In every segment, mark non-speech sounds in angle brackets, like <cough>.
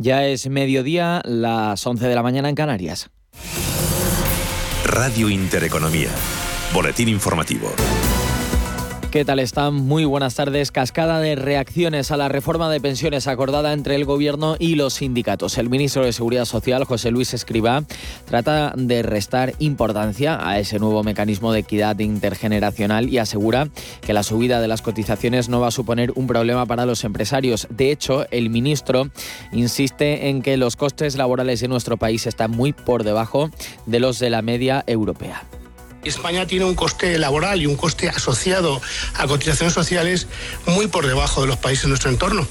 Ya es mediodía, las 11 de la mañana en Canarias. Radio Intereconomía. Boletín informativo. ¿Qué tal están? Muy buenas tardes. Cascada de reacciones a la reforma de pensiones acordada entre el Gobierno y los sindicatos. El ministro de Seguridad Social, José Luis Escribá, trata de restar importancia a ese nuevo mecanismo de equidad intergeneracional y asegura que la subida de las cotizaciones no va a suponer un problema para los empresarios. De hecho, el ministro insiste en que los costes laborales de nuestro país están muy por debajo de los de la media europea. España tiene un coste laboral y un coste asociado a cotizaciones sociales muy por debajo de los países de nuestro entorno.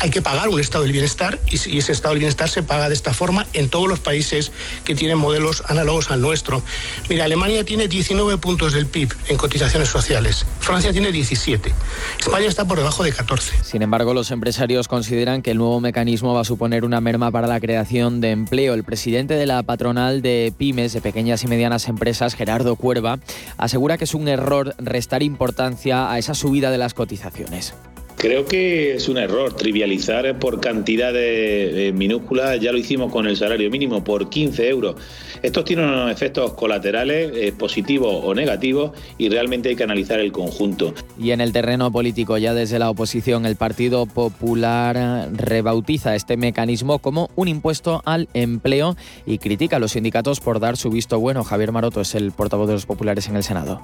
Hay que pagar un estado del bienestar y, ese estado del bienestar se paga de esta forma en todos los países que tienen modelos análogos al nuestro. Mira, Alemania tiene 19 puntos del PIB en cotizaciones sociales, Francia tiene 17, España está por debajo de 14. Sin embargo, los empresarios consideran que el nuevo mecanismo va a suponer una merma para la creación de empleo. El presidente de la patronal de pymes, de pequeñas y medianas empresas, Gerardo Cuerva, asegura que es un error restar importancia a esa subida de las cotizaciones. Creo que es un error trivializar por cantidades minúsculas, ya lo hicimos con el salario mínimo, por 15 euros. Estos tienen unos efectos colaterales eh, positivos o negativos y realmente hay que analizar el conjunto. Y en el terreno político, ya desde la oposición, el Partido Popular rebautiza este mecanismo como un impuesto al empleo y critica a los sindicatos por dar su visto bueno. Javier Maroto es el portavoz de los populares en el Senado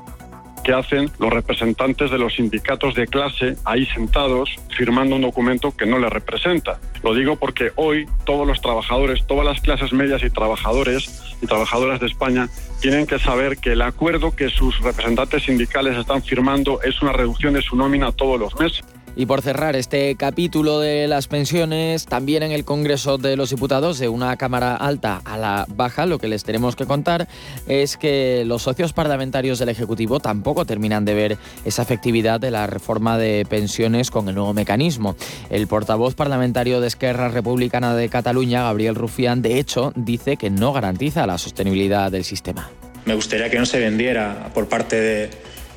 que hacen los representantes de los sindicatos de clase ahí sentados firmando un documento que no les representa. Lo digo porque hoy todos los trabajadores, todas las clases medias y trabajadores y trabajadoras de España tienen que saber que el acuerdo que sus representantes sindicales están firmando es una reducción de su nómina todos los meses. Y por cerrar este capítulo de las pensiones, también en el Congreso de los Diputados, de una Cámara alta a la baja, lo que les tenemos que contar es que los socios parlamentarios del Ejecutivo tampoco terminan de ver esa efectividad de la reforma de pensiones con el nuevo mecanismo. El portavoz parlamentario de Esquerra Republicana de Cataluña, Gabriel Rufián, de hecho, dice que no garantiza la sostenibilidad del sistema. Me gustaría que no se vendiera por parte de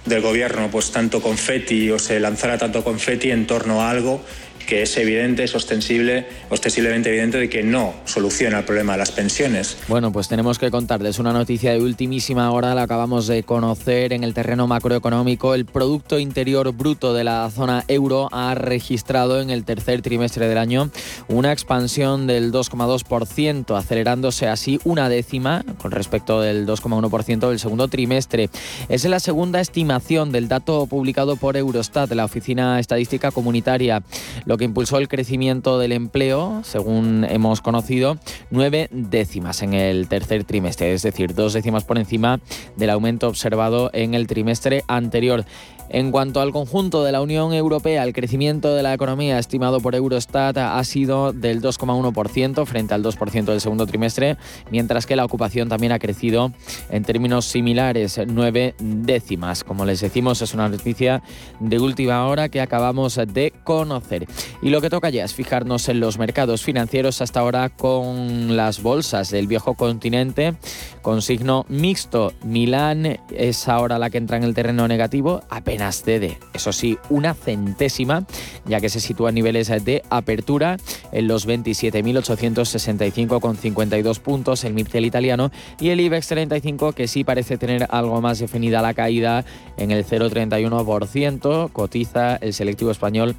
del gobierno pues tanto confeti o se lanzara tanto confeti en torno a algo que es evidente, es ostensible, ostensiblemente evidente de que no soluciona el problema de las pensiones. Bueno, pues tenemos que contarles una noticia de ultimísima hora, la acabamos de conocer en el terreno macroeconómico. El Producto Interior Bruto de la zona euro ha registrado en el tercer trimestre del año una expansión del 2,2%, acelerándose así una décima con respecto del 2,1% del segundo trimestre. Es la segunda estimación del dato publicado por Eurostat, la Oficina Estadística Comunitaria lo que impulsó el crecimiento del empleo, según hemos conocido, nueve décimas en el tercer trimestre, es decir, dos décimas por encima del aumento observado en el trimestre anterior. En cuanto al conjunto de la Unión Europea, el crecimiento de la economía estimado por Eurostat ha sido del 2,1% frente al 2% del segundo trimestre, mientras que la ocupación también ha crecido en términos similares, nueve décimas. Como les decimos, es una noticia de última hora que acabamos de conocer. Y lo que toca ya es fijarnos en los mercados financieros hasta ahora con las bolsas del viejo continente con signo mixto. Milán es ahora la que entra en el terreno negativo, apenas cede, eso sí, una centésima, ya que se sitúa a niveles de apertura en los 27.865,52 puntos el MIPTEL italiano y el IBEX 35 que sí parece tener algo más definida la caída en el 0,31%, cotiza el selectivo español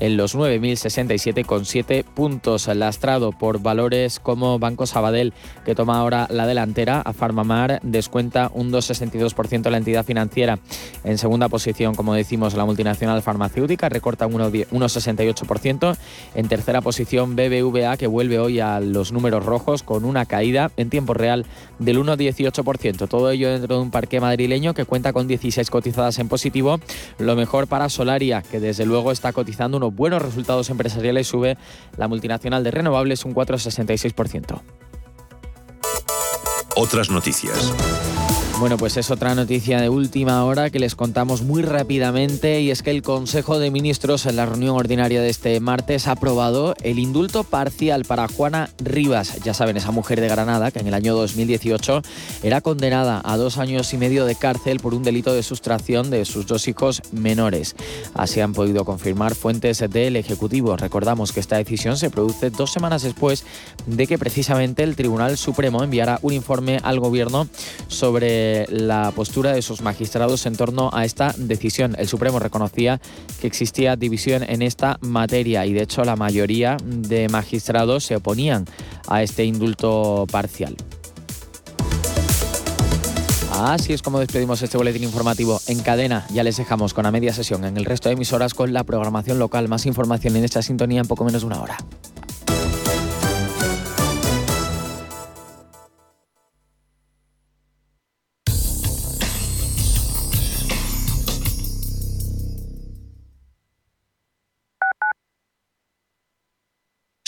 en los 9.067,7 puntos, lastrado por valores como Banco Sabadell que toma ahora la delantera a Farmamar descuenta un 2,62% la entidad financiera. En segunda posición, como decimos, la multinacional farmacéutica recorta un 1,68%. En tercera posición, BBVA, que vuelve hoy a los números rojos con una caída en tiempo real del 1,18%. Todo ello dentro de un parque madrileño que cuenta con 16 cotizadas en positivo. Lo mejor para Solaria, que desde luego está cotizando unos buenos resultados empresariales. Sube la multinacional de renovables un 4,66%. Otras noticias. Bueno, pues es otra noticia de última hora que les contamos muy rápidamente y es que el Consejo de Ministros en la reunión ordinaria de este martes ha aprobado el indulto parcial para Juana Rivas, ya saben, esa mujer de Granada que en el año 2018 era condenada a dos años y medio de cárcel por un delito de sustracción de sus dos hijos menores. Así han podido confirmar fuentes del Ejecutivo. Recordamos que esta decisión se produce dos semanas después de que precisamente el Tribunal Supremo enviara un informe al Gobierno sobre la postura de sus magistrados en torno a esta decisión. El Supremo reconocía que existía división en esta materia y de hecho la mayoría de magistrados se oponían a este indulto parcial. Así es como despedimos este boletín informativo en cadena. Ya les dejamos con a media sesión en el resto de emisoras con la programación local. Más información en esta sintonía en poco menos de una hora.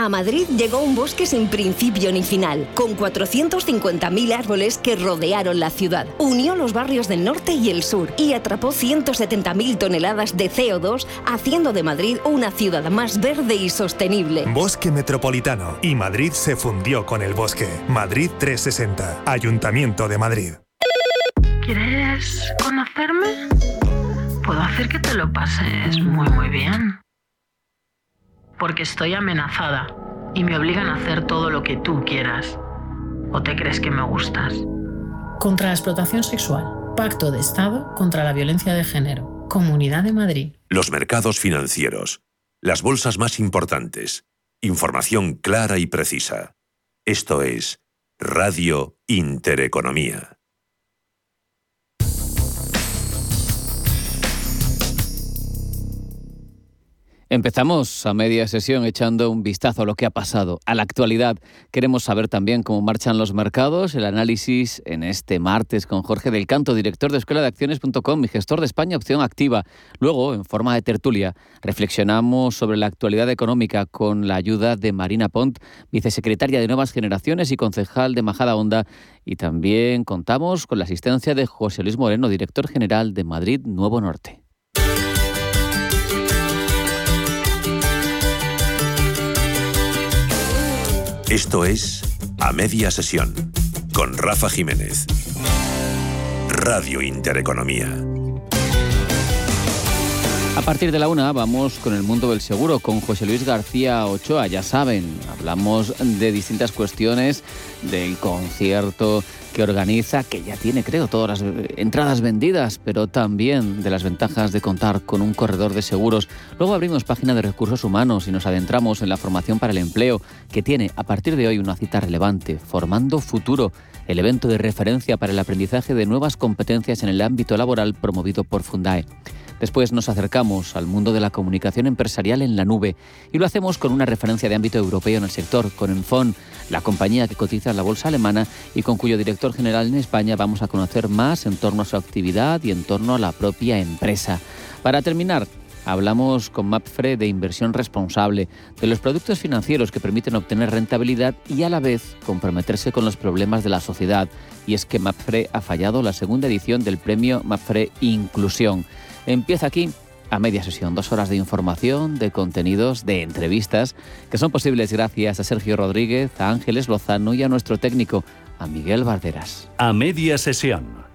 A Madrid llegó un bosque sin principio ni final, con 450.000 árboles que rodearon la ciudad. Unió los barrios del norte y el sur y atrapó 170.000 toneladas de CO2, haciendo de Madrid una ciudad más verde y sostenible. Bosque Metropolitano. Y Madrid se fundió con el bosque. Madrid 360. Ayuntamiento de Madrid. ¿Quieres conocerme? Puedo hacer que te lo pases muy muy bien porque estoy amenazada y me obligan a hacer todo lo que tú quieras. ¿O te crees que me gustas? Contra la explotación sexual. Pacto de Estado contra la violencia de género. Comunidad de Madrid. Los mercados financieros. Las bolsas más importantes. Información clara y precisa. Esto es Radio Intereconomía. Empezamos a media sesión echando un vistazo a lo que ha pasado, a la actualidad. Queremos saber también cómo marchan los mercados, el análisis en este martes con Jorge del Canto, director de Escuela de Acciones.com y gestor de España Opción Activa. Luego, en forma de tertulia, reflexionamos sobre la actualidad económica con la ayuda de Marina Pont, vicesecretaria de Nuevas Generaciones y concejal de Majada Honda. Y también contamos con la asistencia de José Luis Moreno, director general de Madrid Nuevo Norte. Esto es A Media Sesión con Rafa Jiménez. Radio Intereconomía. A partir de la una vamos con el mundo del seguro con José Luis García Ochoa. Ya saben, hablamos de distintas cuestiones del concierto que organiza, que ya tiene, creo, todas las entradas vendidas, pero también de las ventajas de contar con un corredor de seguros. Luego abrimos página de recursos humanos y nos adentramos en la formación para el empleo, que tiene a partir de hoy una cita relevante, Formando Futuro, el evento de referencia para el aprendizaje de nuevas competencias en el ámbito laboral promovido por Fundae. Después nos acercamos al mundo de la comunicación empresarial en la nube y lo hacemos con una referencia de ámbito europeo en el sector, con Enfon, la compañía que cotiza en la bolsa alemana y con cuyo director general en España vamos a conocer más en torno a su actividad y en torno a la propia empresa. Para terminar, hablamos con Mapfre de inversión responsable, de los productos financieros que permiten obtener rentabilidad y a la vez comprometerse con los problemas de la sociedad. Y es que Mapfre ha fallado la segunda edición del premio Mapfre Inclusión. Empieza aquí a media sesión. Dos horas de información, de contenidos, de entrevistas, que son posibles gracias a Sergio Rodríguez, a Ángeles Lozano y a nuestro técnico, a Miguel Barderas. A media sesión.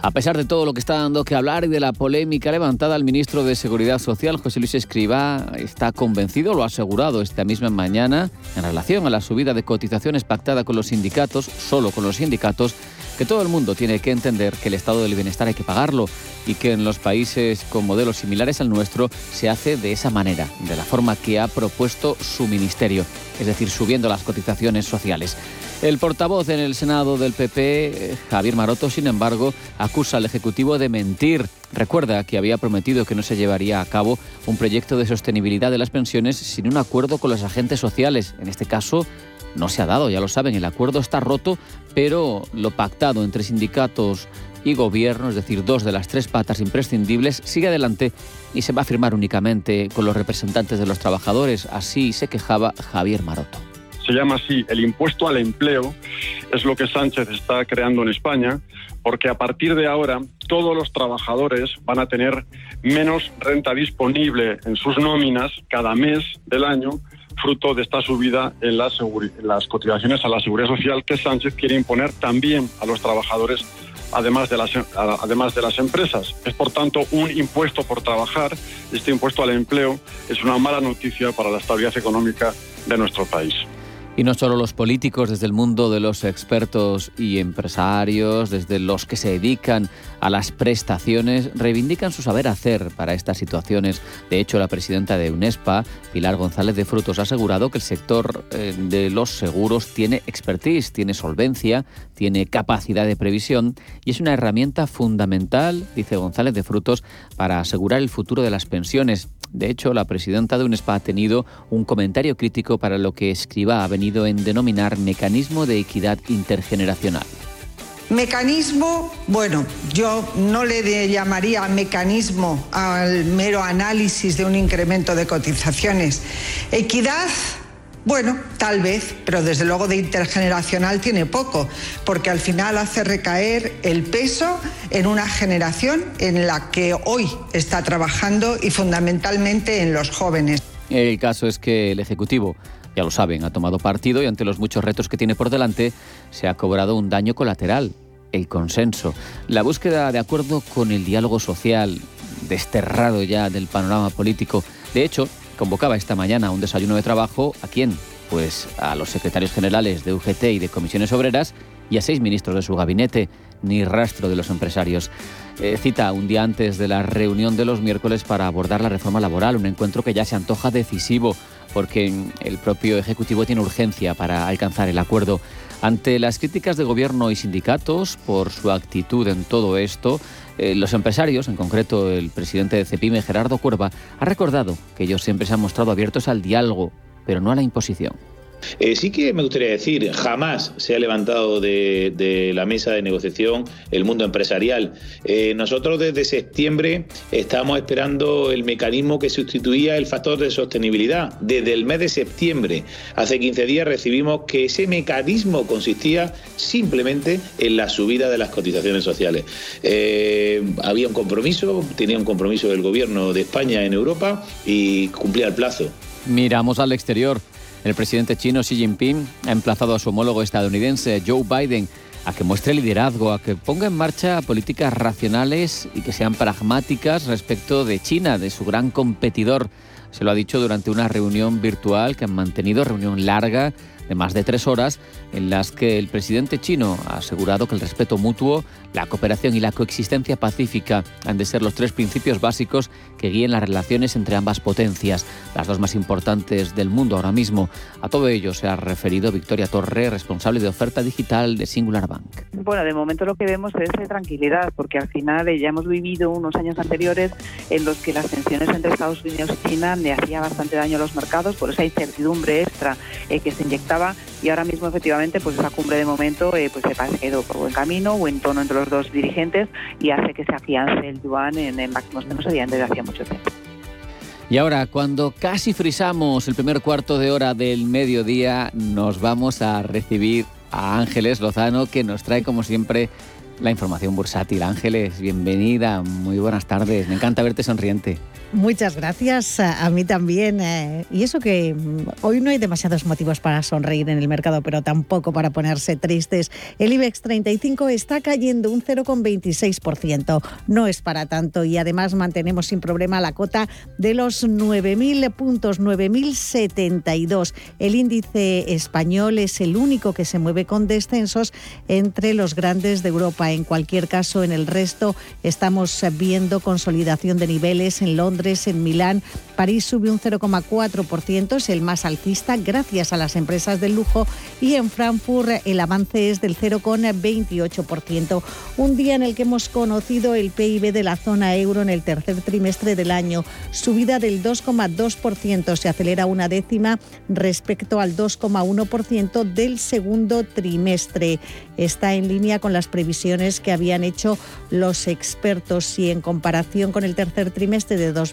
A pesar de todo lo que está dando que hablar y de la polémica levantada, el ministro de Seguridad Social, José Luis Escribá, está convencido, lo ha asegurado esta misma mañana, en relación a la subida de cotizaciones pactada con los sindicatos, solo con los sindicatos, que todo el mundo tiene que entender que el estado del bienestar hay que pagarlo y que en los países con modelos similares al nuestro se hace de esa manera, de la forma que ha propuesto su ministerio, es decir, subiendo las cotizaciones sociales. El portavoz en el Senado del PP, Javier Maroto, sin embargo, acusa al Ejecutivo de mentir. Recuerda que había prometido que no se llevaría a cabo un proyecto de sostenibilidad de las pensiones sin un acuerdo con los agentes sociales. En este caso, no se ha dado, ya lo saben, el acuerdo está roto, pero lo pactado entre sindicatos y gobierno, es decir, dos de las tres patas imprescindibles, sigue adelante y se va a firmar únicamente con los representantes de los trabajadores. Así se quejaba Javier Maroto se llama así el impuesto al empleo, es lo que Sánchez está creando en España, porque a partir de ahora todos los trabajadores van a tener menos renta disponible en sus nóminas cada mes del año, fruto de esta subida en las, cotizaciones a la seguridad social que Sánchez quiere imponer también a los trabajadores además de, las, además de las empresas. Es por tanto un impuesto por trabajar. Este impuesto al empleo es una mala noticia para la estabilidad económica de nuestro país. Y no solo los políticos, desde el mundo de los expertos y empresarios, desde los que se dedican a las prestaciones, reivindican su saber hacer para estas situaciones. De hecho, la presidenta de UNESPA, Pilar González de Frutos, ha asegurado que el sector eh, de los seguros tiene expertise, tiene solvencia, tiene capacidad de previsión y es una herramienta fundamental, dice González de Frutos, para asegurar el futuro de las pensiones. De hecho, la presidenta de UNESPA ha tenido un comentario crítico para lo que Escriba ha venido en denominar mecanismo de equidad intergeneracional. Mecanismo, bueno, yo no le llamaría mecanismo al mero análisis de un incremento de cotizaciones. Equidad, bueno, tal vez, pero desde luego de intergeneracional tiene poco, porque al final hace recaer el peso en una generación en la que hoy está trabajando y fundamentalmente en los jóvenes. El caso es que el Ejecutivo, ya lo saben, ha tomado partido y ante los muchos retos que tiene por delante, se ha cobrado un daño colateral, el consenso, la búsqueda de acuerdo con el diálogo social, desterrado ya del panorama político. De hecho, convocaba esta mañana un desayuno de trabajo. ¿A quién? Pues a los secretarios generales de UGT y de comisiones obreras y a seis ministros de su gabinete, ni rastro de los empresarios. Eh, cita un día antes de la reunión de los miércoles para abordar la reforma laboral, un encuentro que ya se antoja decisivo porque el propio Ejecutivo tiene urgencia para alcanzar el acuerdo. Ante las críticas de gobierno y sindicatos por su actitud en todo esto, eh, los empresarios, en concreto el presidente de CEPIME, Gerardo Cuerva, ha recordado que ellos siempre se han mostrado abiertos al diálogo, pero no a la imposición. Eh, sí que me gustaría decir, jamás se ha levantado de, la mesa de negociación el mundo empresarial. Eh, nosotros desde septiembre estamos esperando el mecanismo que sustituía el factor de sostenibilidad. Desde el mes de septiembre, hace 15 días, recibimos que ese mecanismo consistía simplemente en la subida de las cotizaciones sociales. Eh, había un compromiso, tenía un compromiso del gobierno de España en Europa y cumplía el plazo. Miramos al exterior. El presidente chino Xi Jinping ha emplazado a su homólogo estadounidense Joe Biden a que muestre liderazgo, a que ponga en marcha políticas racionales y que sean pragmáticas respecto de China, de su gran competidor. Se lo ha dicho durante una reunión virtual que han mantenido, reunión larga de más de tres horas, en las que el presidente chino ha asegurado que el respeto mutuo, la cooperación y la coexistencia pacífica han de ser los tres principios básicos que guíen las relaciones entre ambas potencias, las dos más importantes del mundo ahora mismo. A todo ello se ha referido Victoria Torre, responsable de oferta digital de Singular Bank. Bueno, de momento lo que vemos es tranquilidad, porque al final ya hemos vivido unos años anteriores en los que las tensiones entre Estados Unidos y China le hacía bastante daño a los mercados por esa incertidumbre extra eh, que se inyectaba y ahora mismo efectivamente pues esa cumbre de momento eh, pues se ha ido por buen camino o en tono entre los dos dirigentes y hace que se afiance el yuan en, en máximos que no se desde hacía mucho tiempo. Y ahora, cuando casi frisamos el primer cuarto de hora del mediodía, nos vamos a recibir a Ángeles Lozano, que nos trae, como siempre, la información bursátil. Ángeles, bienvenida, muy buenas tardes. Me encanta verte sonriente. Muchas gracias, a mí también. Eh, y eso que mm, hoy no hay demasiados motivos para sonreír en el mercado, pero tampoco para ponerse tristes. El IBEX 35 está cayendo un 0,26%. No es para tanto y además mantenemos sin problema la cota de los 9.000 puntos, 9.072. El índice español es el único que se mueve con descensos entre los grandes de Europa. En cualquier caso, en el resto estamos viendo consolidación de niveles en Londres en Milán. París sube un 0,4%, es el más alcista gracias a las empresas del lujo y en Frankfurt el avance es del 0,28%. Un día en el que hemos conocido el PIB de la zona euro en el tercer trimestre del año, subida del 2,2%, se acelera una décima respecto al 2,1% del segundo trimestre. Está en línea con las previsiones que habían hecho los expertos y en comparación con el tercer trimestre de 2020,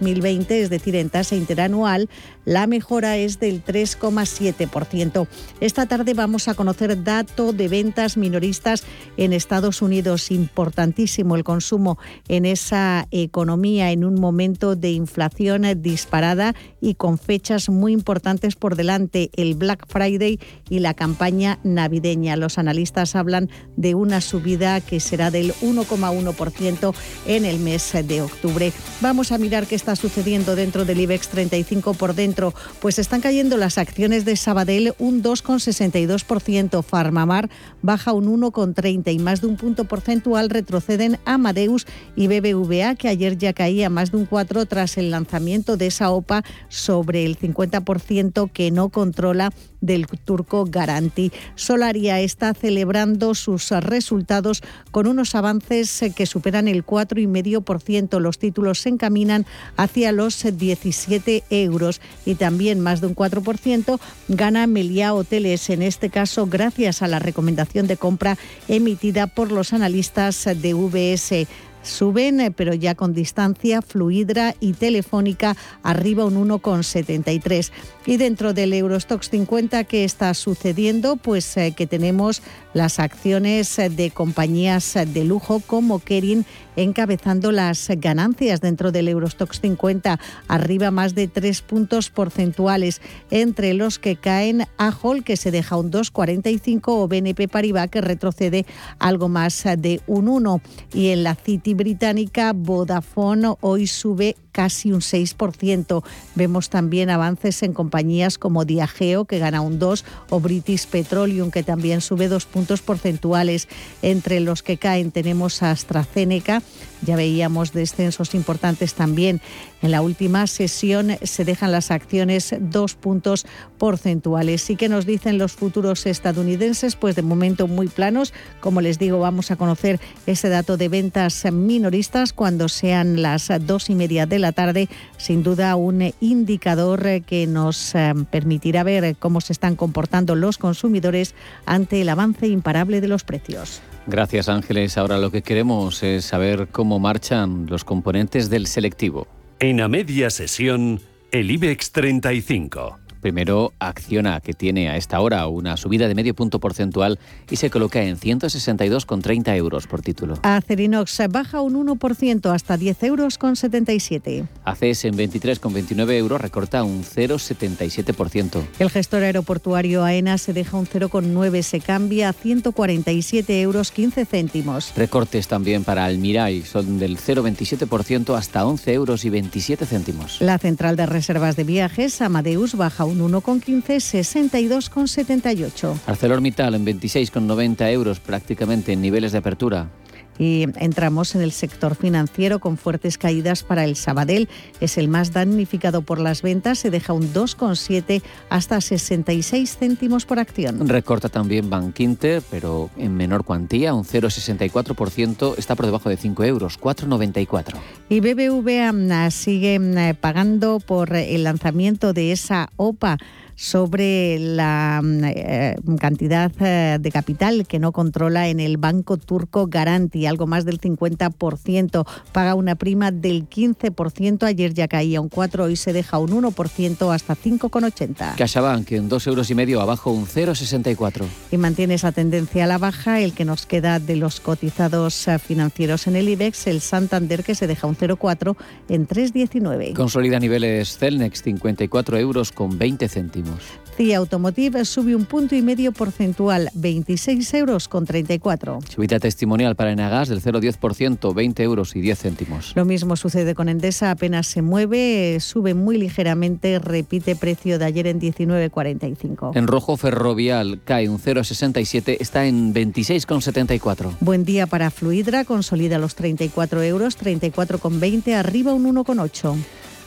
es decir, en tasa interanual, la mejora es del 3,7%. Esta tarde vamos a conocer dato de ventas minoristas en Estados Unidos. Importantísimo el consumo en esa economía en un momento de inflación disparada y con fechas muy importantes por delante, el Black Friday y la campaña navideña. Los analistas hablan de una subida que será del 1,1% en el mes de octubre. Vamos a mirar qué está sucediendo dentro del IBEX 35 por dentro. Pues están cayendo las acciones de Sabadell un 2,62%, Farmamar baja un 1,30 y más de un punto porcentual retroceden Amadeus y BBVA, que ayer ya caía más de un 4 tras el lanzamiento de esa OPA sobre el 50% que no controla del turco Garanti. Solaria está celebrando sus resultados con unos avances que superan el 4,5%. Los títulos se encaminan hacia los 17 euros y también más de un 4% gana Meliá Hoteles, en este caso gracias a la recomendación de compra emitida por los analistas de VS. Suben, eh, pero ya con distancia, Fluidra y Telefónica arriba un 1,73. Y dentro del Eurostox 50, ¿qué está sucediendo? Pues eh, que tenemos las acciones de compañías de lujo como Kering encabezando las ganancias dentro del Eurostox 50, arriba más de tres puntos porcentuales, entre los que caen Hall, que se deja un 2,45 o BNP Paribas que retrocede algo más de un 1 y en la City británica Vodafone hoy sube casi un 6%. Vemos también avances en compañías como Diageo, que gana un 2, o British Petroleum, que también sube dos puntos porcentuales. Entre los que caen tenemos a AstraZeneca, ya veíamos descensos importantes también. En la última sesión se dejan las acciones dos puntos porcentuales. ¿Y qué nos dicen los futuros estadounidenses? Pues de momento muy planos. Como les digo, vamos a conocer ese dato de ventas minoristas cuando sean las dos y media de la tarde. Sin duda un indicador que nos eh, permitirá ver cómo se están comportando los consumidores ante el avance imparable de los precios. Gracias Ángeles. Ahora lo que queremos es saber cómo marchan los componentes del selectivo. En a media sesión, el IBEX 35. Primero, Acciona, que tiene a esta hora una subida de medio punto porcentual y se coloca en 162,30 euros por título. Acerinox baja un 1% hasta 10 euros con 77. ACS en 23,29 euros recorta un 0,77%. El gestor aeroportuario AENA se deja un 0,9, se cambia a 147 euros 15 céntimos. Recortes también para Almiray son del 0,27% hasta 11 euros y 27 céntimos. La central de reservas de viajes, Amadeus, baja un un 1,15, 62,78. ArcelorMittal en 26,90 euros prácticamente en niveles de apertura. Y entramos en el sector financiero con fuertes caídas para el Sabadell. Es el más damnificado por las ventas. Se deja un 2,7 hasta 66 céntimos por acción. Recorta también Bankinter, pero en menor cuantía, un 0,64%. Está por debajo de 5 euros, 4,94. Y BBVA sigue mm, pagando por el lanzamiento de esa OPA sobre la eh, cantidad eh, de capital que no controla en el banco turco Garanti, algo más del 50%. Paga una prima del 15%, ayer ya caía un 4, hoy se deja un 1% hasta 5,80. CaixaBank en 2 euros y medio, abajo un 0,64. Y mantiene esa tendencia a la baja el que nos queda de los cotizados eh, financieros en el IBEX, el Santander que se deja un 0,4 en 3,19. Consolida niveles Celnex 54 euros con 20 céntimos. CIA Automotive sube un punto y medio porcentual, 26 euros con 34. Subida testimonial para Enagas del 0,10%, 20 euros y 10 céntimos. Lo mismo sucede con Endesa, apenas se mueve, sube muy ligeramente, repite precio de ayer en 19,45. En rojo Ferrovial cae un 0,67, está en 26,74. Buen día para Fluidra, consolida los 34 euros, 34,20, arriba un 1,8.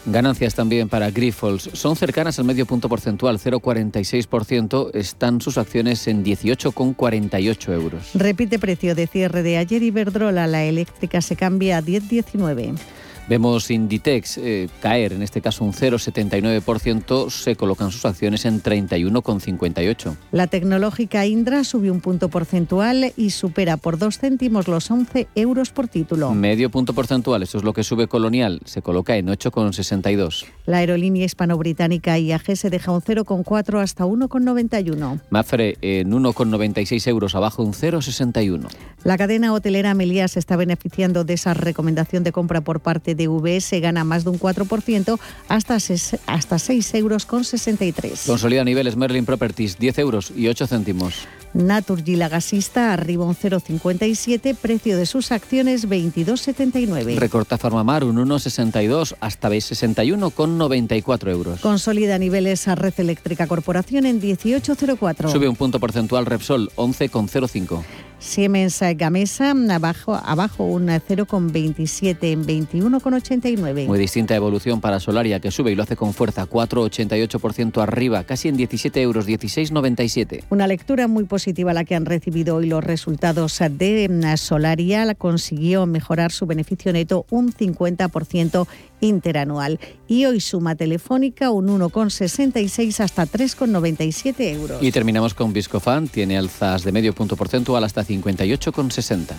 Ganancias también para Grifols. Son cercanas al medio punto porcentual, 0,46%. Están sus acciones en 18,48 euros. Repite precio de cierre de ayer Iberdrola. La eléctrica se cambia a 10,19. Vemos Inditex eh, caer, en este caso un 0,79%, se colocan sus acciones en 31,58. La tecnológica Indra sube un punto porcentual y supera por dos céntimos los 11 euros por título. Medio punto porcentual, eso es lo que sube Colonial, se coloca en 8,62. La aerolínea hispano-británica IAG se deja un 0,4 hasta 1,91. Mafre en 1,96 euros, abajo un 0,61. La cadena hotelera Meliá se está beneficiando de esa recomendación de compra por parte de VS gana más de un 4% hasta, hasta 6 euros con 63. Consolida niveles Merlin Properties 10 euros y 8 céntimos. Naturgy, la gasista, arriba un 0,57, precio de sus acciones 22,79. Recorta Farmamar un 1,62 hasta 61,94 euros. Consolida niveles a Red Eléctrica Corporación en 18,04. Sube un punto porcentual Repsol 11,05. Siemens Gamesa abajo, abajo un 0,27 en 21,89. Muy distinta evolución para Solaria que sube y lo hace con fuerza 4,88% arriba, casi en 17 euros, 16,97. Una lectura muy positiva la que han recibido hoy los resultados de mm, Solaria. Consiguió mejorar su beneficio neto un 50% interanual. Y hoy suma telefónica un 1,66 hasta 3,97 euros. Y terminamos con Viscofan, tiene alzas de medio punto porcentual hasta 58,60.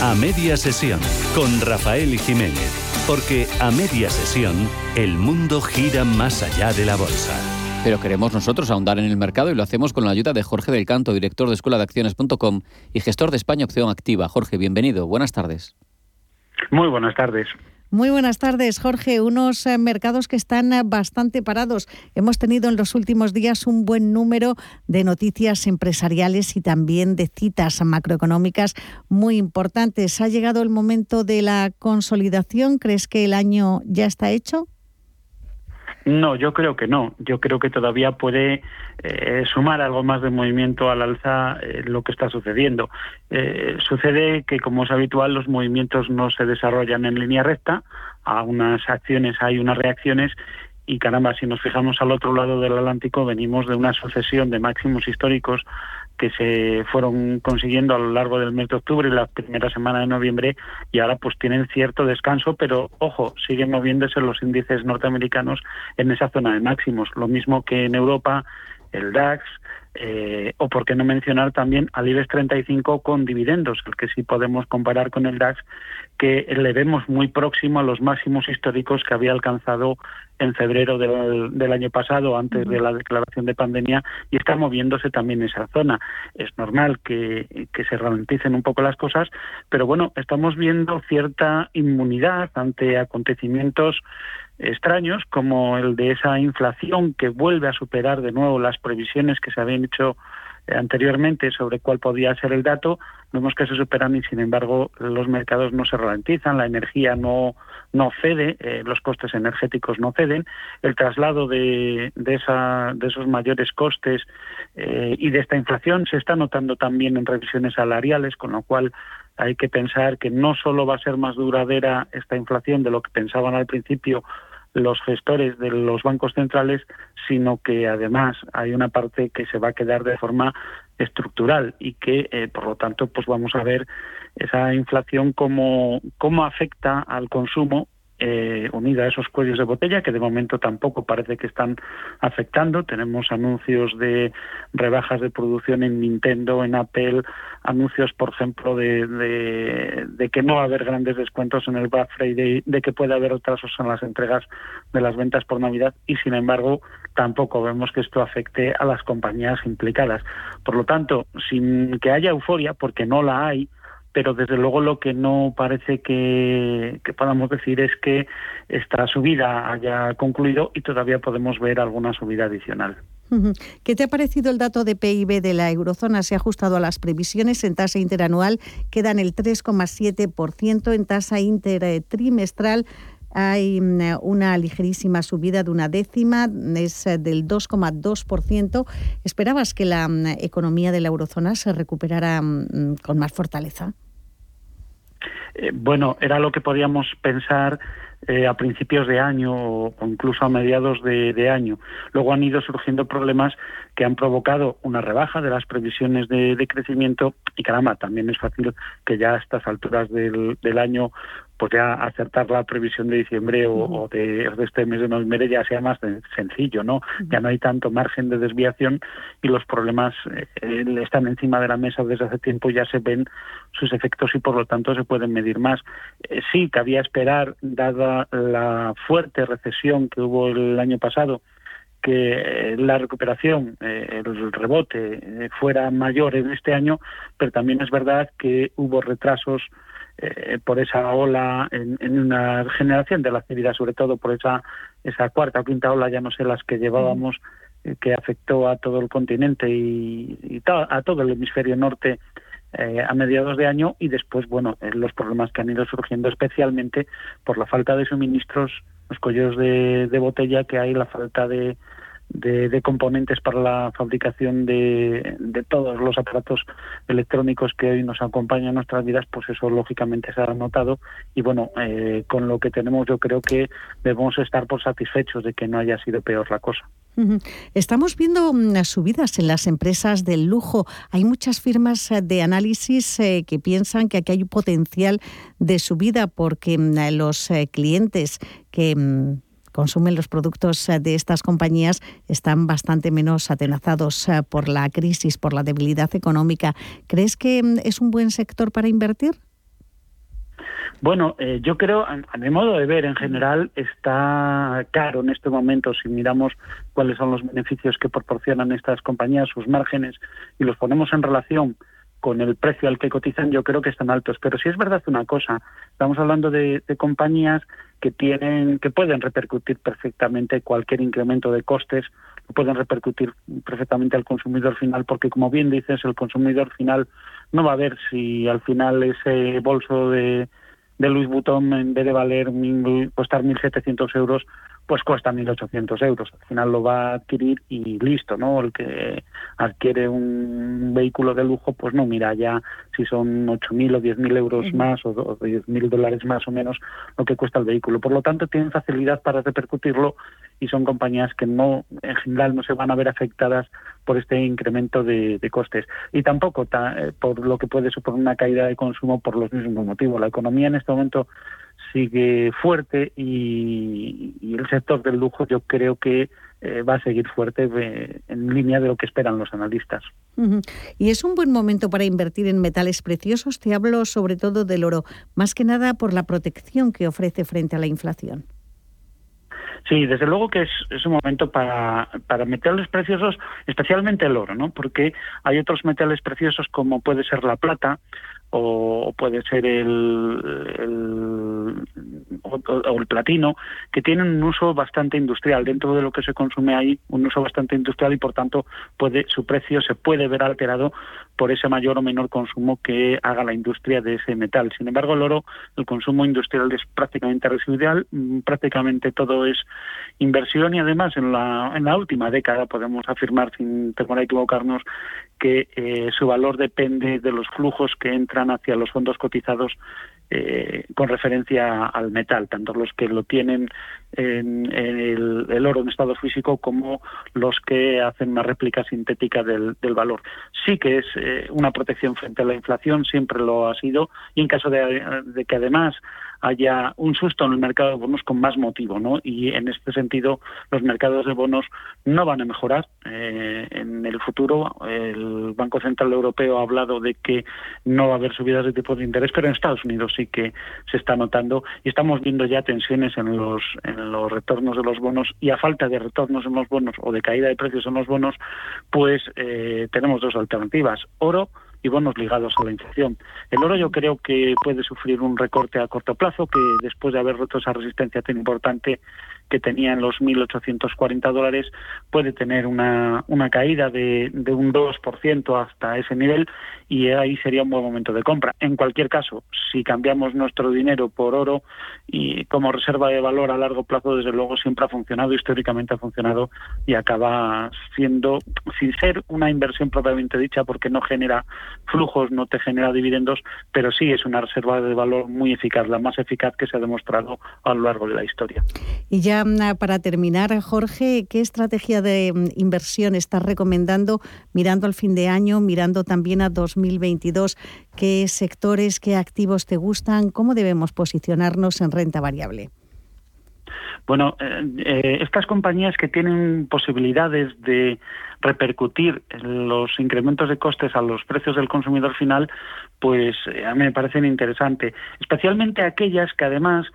A media sesión con Rafael Jiménez, porque a media sesión el mundo gira más allá de la bolsa. Pero queremos nosotros ahondar en el mercado y lo hacemos con la ayuda de Jorge del Canto, director de escuela de acciones.com y gestor de España Opción Activa. Jorge, bienvenido. Buenas tardes. Muy buenas tardes. Muy buenas tardes, Jorge. Unos eh, mercados que están eh, bastante parados. Hemos tenido en los últimos días un buen número de noticias empresariales y también de citas macroeconómicas muy importantes. ¿Ha llegado el momento de la consolidación? ¿Crees que el año ya está hecho? No, yo creo que no. Yo creo que todavía puede eh, sumar algo más de movimiento al alza eh, lo que está sucediendo. Eh, sucede que, como es habitual, los movimientos no se desarrollan en línea recta. A unas acciones hay unas reacciones y caramba, si nos fijamos al otro lado del Atlántico, venimos de una sucesión de máximos históricos que se fueron consiguiendo a lo largo del mes de octubre y la primera semana de noviembre y ahora pues tienen cierto descanso, pero ojo, siguen moviéndose los índices norteamericanos en esa zona de máximos, lo mismo que en Europa, el DAX, eh, o por qué no mencionar también al IBEX 35 con dividendos, el que sí podemos comparar con el DAX, que le vemos muy próximo a los máximos históricos que había alcanzado en febrero del, año pasado, antes de la declaración de pandemia, y está moviéndose también esa zona. Es normal que, que se ralenticen un poco las cosas, pero bueno, estamos viendo cierta inmunidad ante acontecimientos extraños como el de esa inflación que vuelve a superar de nuevo las previsiones que se habían hecho eh, anteriormente sobre cuál podía ser el dato, vemos que se superan y sin embargo los mercados no se ralentizan, la energía no, no cede, eh, los costes energéticos no ceden, el traslado de, de, esa, de esos mayores costes eh, y de esta inflación se está notando también en revisiones salariales, con lo cual hay que pensar que no solo va a ser más duradera esta inflación de lo que pensaban al principio los gestores de los bancos centrales, sino que además hay una parte que se va a quedar de forma estructural y que, eh, por lo tanto, pues vamos a ver esa inflación cómo, cómo afecta al consumo eh, unida a esos cuellos de botella que de momento tampoco parece que están afectando. Tenemos anuncios de rebajas de producción en Nintendo, en Apple, anuncios, por ejemplo, de, que no va a haber grandes descuentos en el Black Friday, de que puede haber retrasos en las entregas de las ventas por Navidad y, sin embargo, tampoco vemos que esto afecte a las compañías implicadas. Por lo tanto, sin que haya euforia, porque no la hay, pero desde luego lo que no parece que, podamos decir es que esta subida haya concluido y todavía podemos ver alguna subida adicional. ¿Qué te ha parecido el dato de PIB de la eurozona? Se ha ajustado a las previsiones en tasa interanual, quedan el 3,7%, en tasa intertrimestral hay mm, una ligerísima subida de una décima, es eh, del 2,2%. ¿Esperabas que la mm, economía de la eurozona se recuperara mm, con más fortaleza? Eh, bueno, era lo que podíamos pensar eh, a principios de año o incluso a mediados de, año. Luego han ido surgiendo problemas que han provocado una rebaja de las previsiones de, crecimiento y caramba, también es fácil que ya a estas alturas del, del año pues ya acertar la previsión de diciembre o, de, este mes de noviembre ya sea más sencillo, ¿no? Ya no hay tanto margen de desviación y los problemas eh, están encima de la mesa desde hace tiempo, ya se ven sus efectos y por lo tanto se pueden medir más. Eh, sí, cabía esperar, dada la fuerte recesión que hubo el año pasado, que la recuperación, eh, el rebote fuera mayor en este año, pero también es verdad que hubo retrasos eh, por esa ola en, una generación de la actividad, sobre todo por esa, esa cuarta o quinta ola, ya no sé las que llevábamos, eh, que afectó a todo el continente y, a todo el hemisferio norte eh, a mediados de año y después, bueno, los problemas que han ido surgiendo especialmente por la falta de suministros, los collos de botella que hay, la falta de, de, componentes para la fabricación de, todos los aparatos electrónicos que hoy nos acompañan en nuestras vidas, pues eso lógicamente se ha notado y bueno, eh, con lo que tenemos yo creo que debemos estar por satisfechos de que no haya sido peor la cosa. Estamos viendo mm, subidas en las empresas del lujo. Hay muchas firmas eh, de análisis eh, que piensan que aquí hay un potencial de subida porque mm, los clientes que mm, consumen los productos eh, de estas compañías están bastante menos atenazados eh, por la crisis, por la debilidad económica. ¿Crees que mm, es un buen sector para invertir? Bueno, eh, yo creo, a, mi modo de ver, en general está caro en este momento si miramos cuáles son los beneficios que proporcionan estas compañías, sus márgenes, y los ponemos en relación con el precio al que cotizan, yo creo que están altos. Pero si es verdad una cosa, estamos hablando de, de compañías que tienen, que pueden repercutir perfectamente cualquier incremento de costes, pueden repercutir perfectamente al consumidor final, porque como bien dices, el consumidor final no va a ver si al final ese bolso de, de Louis Vuitton, en vez de valer costar 1.700 euros, pues cuesta 1.800 euros. Al final lo va a adquirir y listo, ¿no? El que adquiere un vehículo de lujo, pues no mira ya si son 8.000 o 10.000 euros más o, o 10.000 dólares más o menos lo que cuesta el vehículo. Por lo tanto, tienen facilidad para repercutirlo y son compañías que no, en general, no se van a ver afectadas por este incremento de, costes. Y tampoco eh, por lo que puede suponer una caída de consumo por los mismos motivos. La economía en este momento sigue fuerte y, el sector del lujo yo creo que eh, va a seguir fuerte eh, en línea de lo que esperan los analistas. Y es un buen momento para invertir en metales preciosos. Te hablo sobre todo del oro, más que nada por la protección que ofrece frente a la inflación. Sí, desde luego que es, es un momento para, para metales preciosos, especialmente el oro, ¿no? Porque hay otros metales preciosos como puede ser la plata o puede ser el, el o, el platino, que tienen un uso bastante industrial dentro de lo que se consume ahí, un uso bastante industrial y por tanto puede su precio se puede ver alterado por ese mayor o menor consumo que haga la industria de ese metal. Sin embargo, el oro, el consumo industrial es prácticamente residual, mm, prácticamente todo es inversión y además en la en la última década podemos afirmar sin temor a equivocarnos que eh, su valor depende de los flujos que entran hacia los fondos cotizados eh, con referencia al metal, tanto los que lo tienen en, el, oro en estado físico como los que hacen una réplica sintética del, valor. Sí que es eh, una protección frente a la inflación, siempre lo ha sido, y en caso de, que además haya un susto en el mercado de bonos con más motivo, ¿no? Y en este sentido, los mercados de bonos no van a mejorar eh, en el futuro. El Banco Central Europeo ha hablado de que no va a haber subidas de tipo de interés, pero en Estados Unidos sí que se está notando y estamos viendo ya tensiones en los los retornos de los bonos y a falta de retornos en los bonos o de caída de precios en los bonos, pues eh, tenemos dos alternativas: oro y bonos ligados a la inflación. El oro yo creo que puede sufrir un recorte a corto plazo, que después de haber roto esa resistencia tan importante que tenía en los 1.840 dólares, puede tener una, una caída de, de un 2% hasta ese nivel y ahí sería un buen momento de compra. En cualquier caso, si cambiamos nuestro dinero por oro y como reserva de valor a largo plazo, desde luego siempre ha funcionado, históricamente ha funcionado y acaba siendo, sin ser una inversión propiamente dicha, porque no genera flujos, no te genera dividendos, pero sí es una reserva de valor muy eficaz, la más eficaz que se ha demostrado a lo largo de la historia. Y ya para terminar, Jorge, ¿qué estrategia de mm, inversión estás recomendando mirando al fin de año, mirando también a 2022? ¿Qué sectores, qué activos te gustan? ¿Cómo debemos posicionarnos en renta variable? Bueno, eh, eh, estas compañías que tienen posibilidades de repercutir los incrementos de costes a los precios del consumidor final, pues eh, a mí me parecen interesantes, especialmente aquellas que además,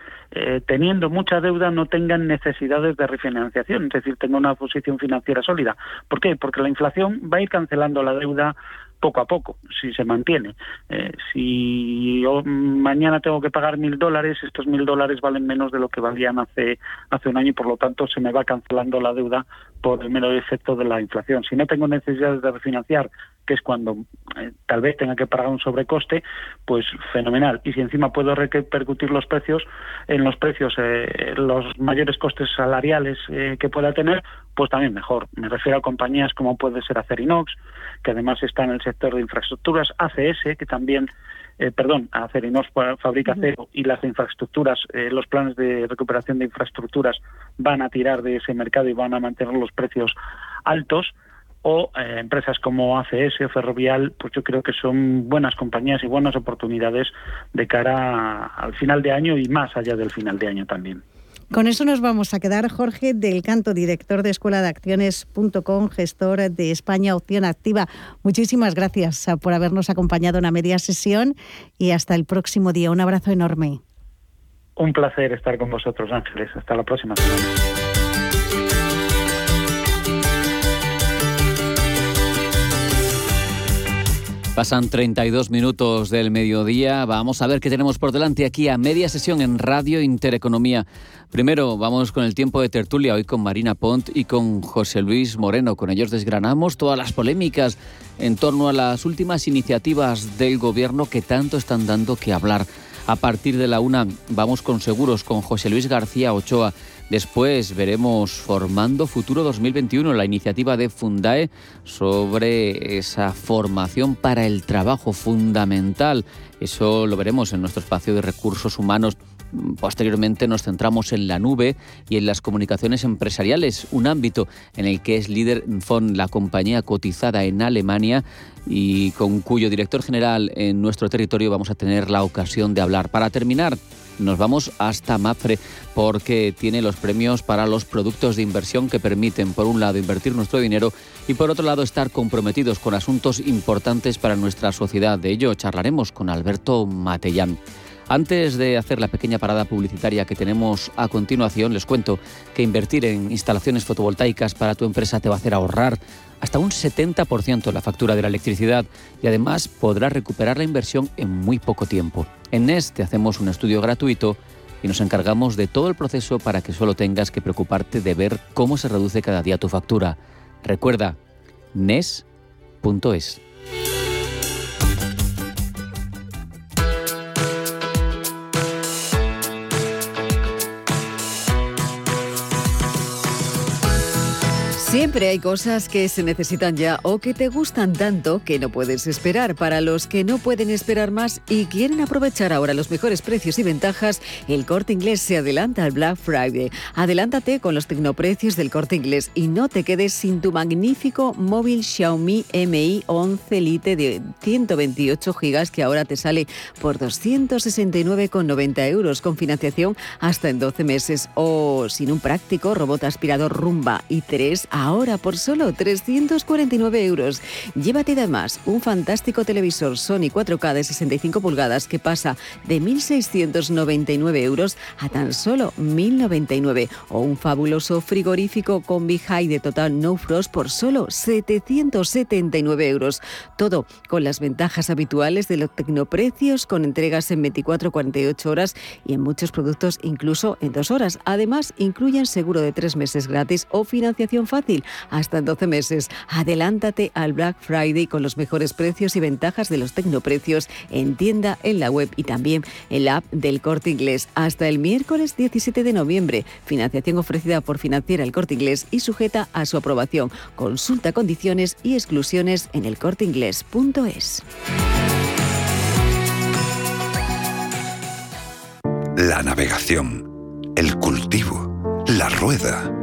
teniendo mucha deuda, no tengan necesidades de refinanciación, es decir, tengan una posición financiera sólida. ¿Por qué? Porque la inflación va a ir cancelando la deuda poco a poco, si se mantiene. Eh, si yo mañana tengo que pagar mil dólares, estos mil dólares valen menos de lo que valían hace, hace un año y por lo tanto se me va cancelando la deuda por el mero efecto de la inflación. Si no tengo necesidades de refinanciar, que es cuando eh, tal vez tenga que pagar un sobrecoste, pues fenomenal. Y si encima puedo repercutir los precios en los precios, eh, los mayores costes salariales que pueda tener, pues también mejor. Me refiero a compañías como puede ser Acerinox, que además está en el sector de infraestructuras, ACS, que también, eh, perdón, Acerinox fabrica acero y las infraestructuras, eh, los planes de recuperación de infraestructuras van a tirar de ese mercado y van a mantener los precios altos o eh, empresas como ACS o Ferrovial, pues yo creo que son buenas compañías y buenas oportunidades de cara al final de año y más allá del final de año también. Con eso nos vamos a quedar, Jorge del Canto, director de Escuela de Acciones.com, gestor de España Opción Activa. Muchísimas gracias ah, por habernos acompañado en la media sesión y hasta el próximo día. Un abrazo enorme. Un placer estar con vosotros, Ángeles. Hasta la próxima Pasan 32 minutos del mediodía. Vamos a ver qué tenemos por delante aquí a media sesión en Radio Intereconomía. Primero vamos con el tiempo de tertulia hoy con Marina Pont y con José Luis Moreno. Con ellos desgranamos todas las polémicas en torno a las últimas iniciativas del gobierno que tanto están dando que hablar. A partir de la una vamos con seguros con José Luis García Ochoa Después veremos Formando Futuro 2021, la iniciativa de Fundae sobre esa formación para el trabajo fundamental. Eso lo veremos en nuestro espacio de recursos humanos Posteriormente nos centramos en la nube y en las comunicaciones empresariales, un ámbito en el que es líder FON, la compañía cotizada en Alemania y con cuyo director general en nuestro territorio vamos a tener la ocasión de hablar. Para terminar, nos vamos hasta Mafre porque tiene los premios para los productos de inversión que permiten, por un lado, invertir nuestro dinero y por otro lado, estar comprometidos con asuntos importantes para nuestra sociedad. De ello charlaremos con Alberto Matellán. Antes de hacer la pequeña parada publicitaria que tenemos a continuación, les cuento que invertir en instalaciones fotovoltaicas para tu empresa te va a hacer ahorrar hasta un 70% la factura de la electricidad y además podrás recuperar la inversión en muy poco tiempo. En NES te hacemos un estudio gratuito y nos encargamos de todo el proceso para que solo tengas que preocuparte de ver cómo se reduce cada día tu factura. Recuerda, NES.es. Siempre hay cosas que se necesitan ya o que te gustan tanto que no puedes esperar. Para los que no pueden esperar más y quieren aprovechar ahora los mejores precios y ventajas, el corte inglés se adelanta al Black Friday. Adelántate con los tecnoprecios del corte inglés y no te quedes sin tu magnífico móvil Xiaomi Mi 11 Lite de 128 gigas que ahora te sale por 269,90 euros con financiación hasta en 12 meses o sin un práctico robot aspirador Rumba y 3 ahora por solo 349 euros. Llévate además un fantástico televisor Sony 4K de 65 pulgadas que pasa de 1.699 euros a tan solo 1.099 o un fabuloso frigorífico con High de Total No Frost por solo 779 euros. Todo con las ventajas habituales de los tecnoprecios con entregas en 24-48 horas y en muchos productos incluso en dos horas. Además, incluyen seguro de tres meses gratis o financiación fácil hasta en 12 meses. Adelántate al Black Friday con los mejores precios y ventajas de los tecnoprecios en tienda, en la web y también en la app del Corte Inglés. Hasta el miércoles 17 de noviembre. Financiación ofrecida por Financiera El Corte Inglés y sujeta a su aprobación. Consulta condiciones y exclusiones en elcorteinglés.es. La navegación, el cultivo, la rueda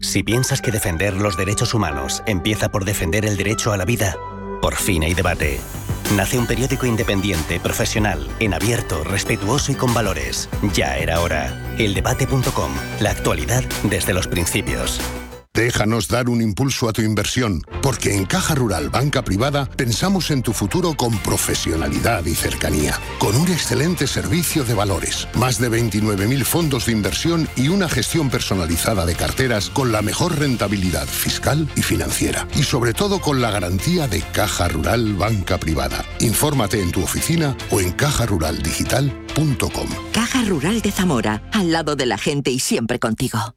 Si piensas que defender los derechos humanos empieza por defender el derecho a la vida, por fin hay debate. Nace un periódico independiente, profesional, en abierto, respetuoso y con valores. Ya era hora. Eldebate.com. La actualidad desde los principios. Déjanos dar un impulso a tu inversión, porque en Caja Rural Banca Privada pensamos en tu futuro con profesionalidad y cercanía, con un excelente servicio de valores, más de 29.000 fondos de inversión y una gestión personalizada de carteras con la mejor rentabilidad fiscal y financiera, y sobre todo con la garantía de Caja Rural Banca Privada. Infórmate en tu oficina o en cajaruraldigital.com. Caja Rural de Zamora, al lado de la gente y siempre contigo.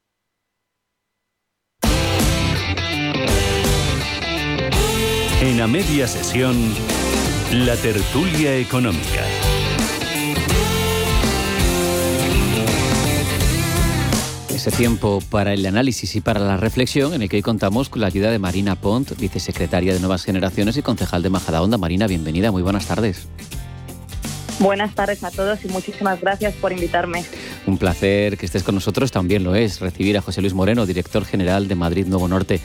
En a media sesión, la tertulia económica. Ese tiempo para el análisis y para la reflexión en el que hoy contamos con la ayuda de Marina Pont, vicesecretaria de Nuevas Generaciones y concejal de Majadahonda. Marina, bienvenida, muy buenas tardes. Buenas tardes a todos y muchísimas gracias por invitarme. Un placer que estés con nosotros, también lo es recibir a José Luis Moreno, director general de Madrid Nuevo Norte.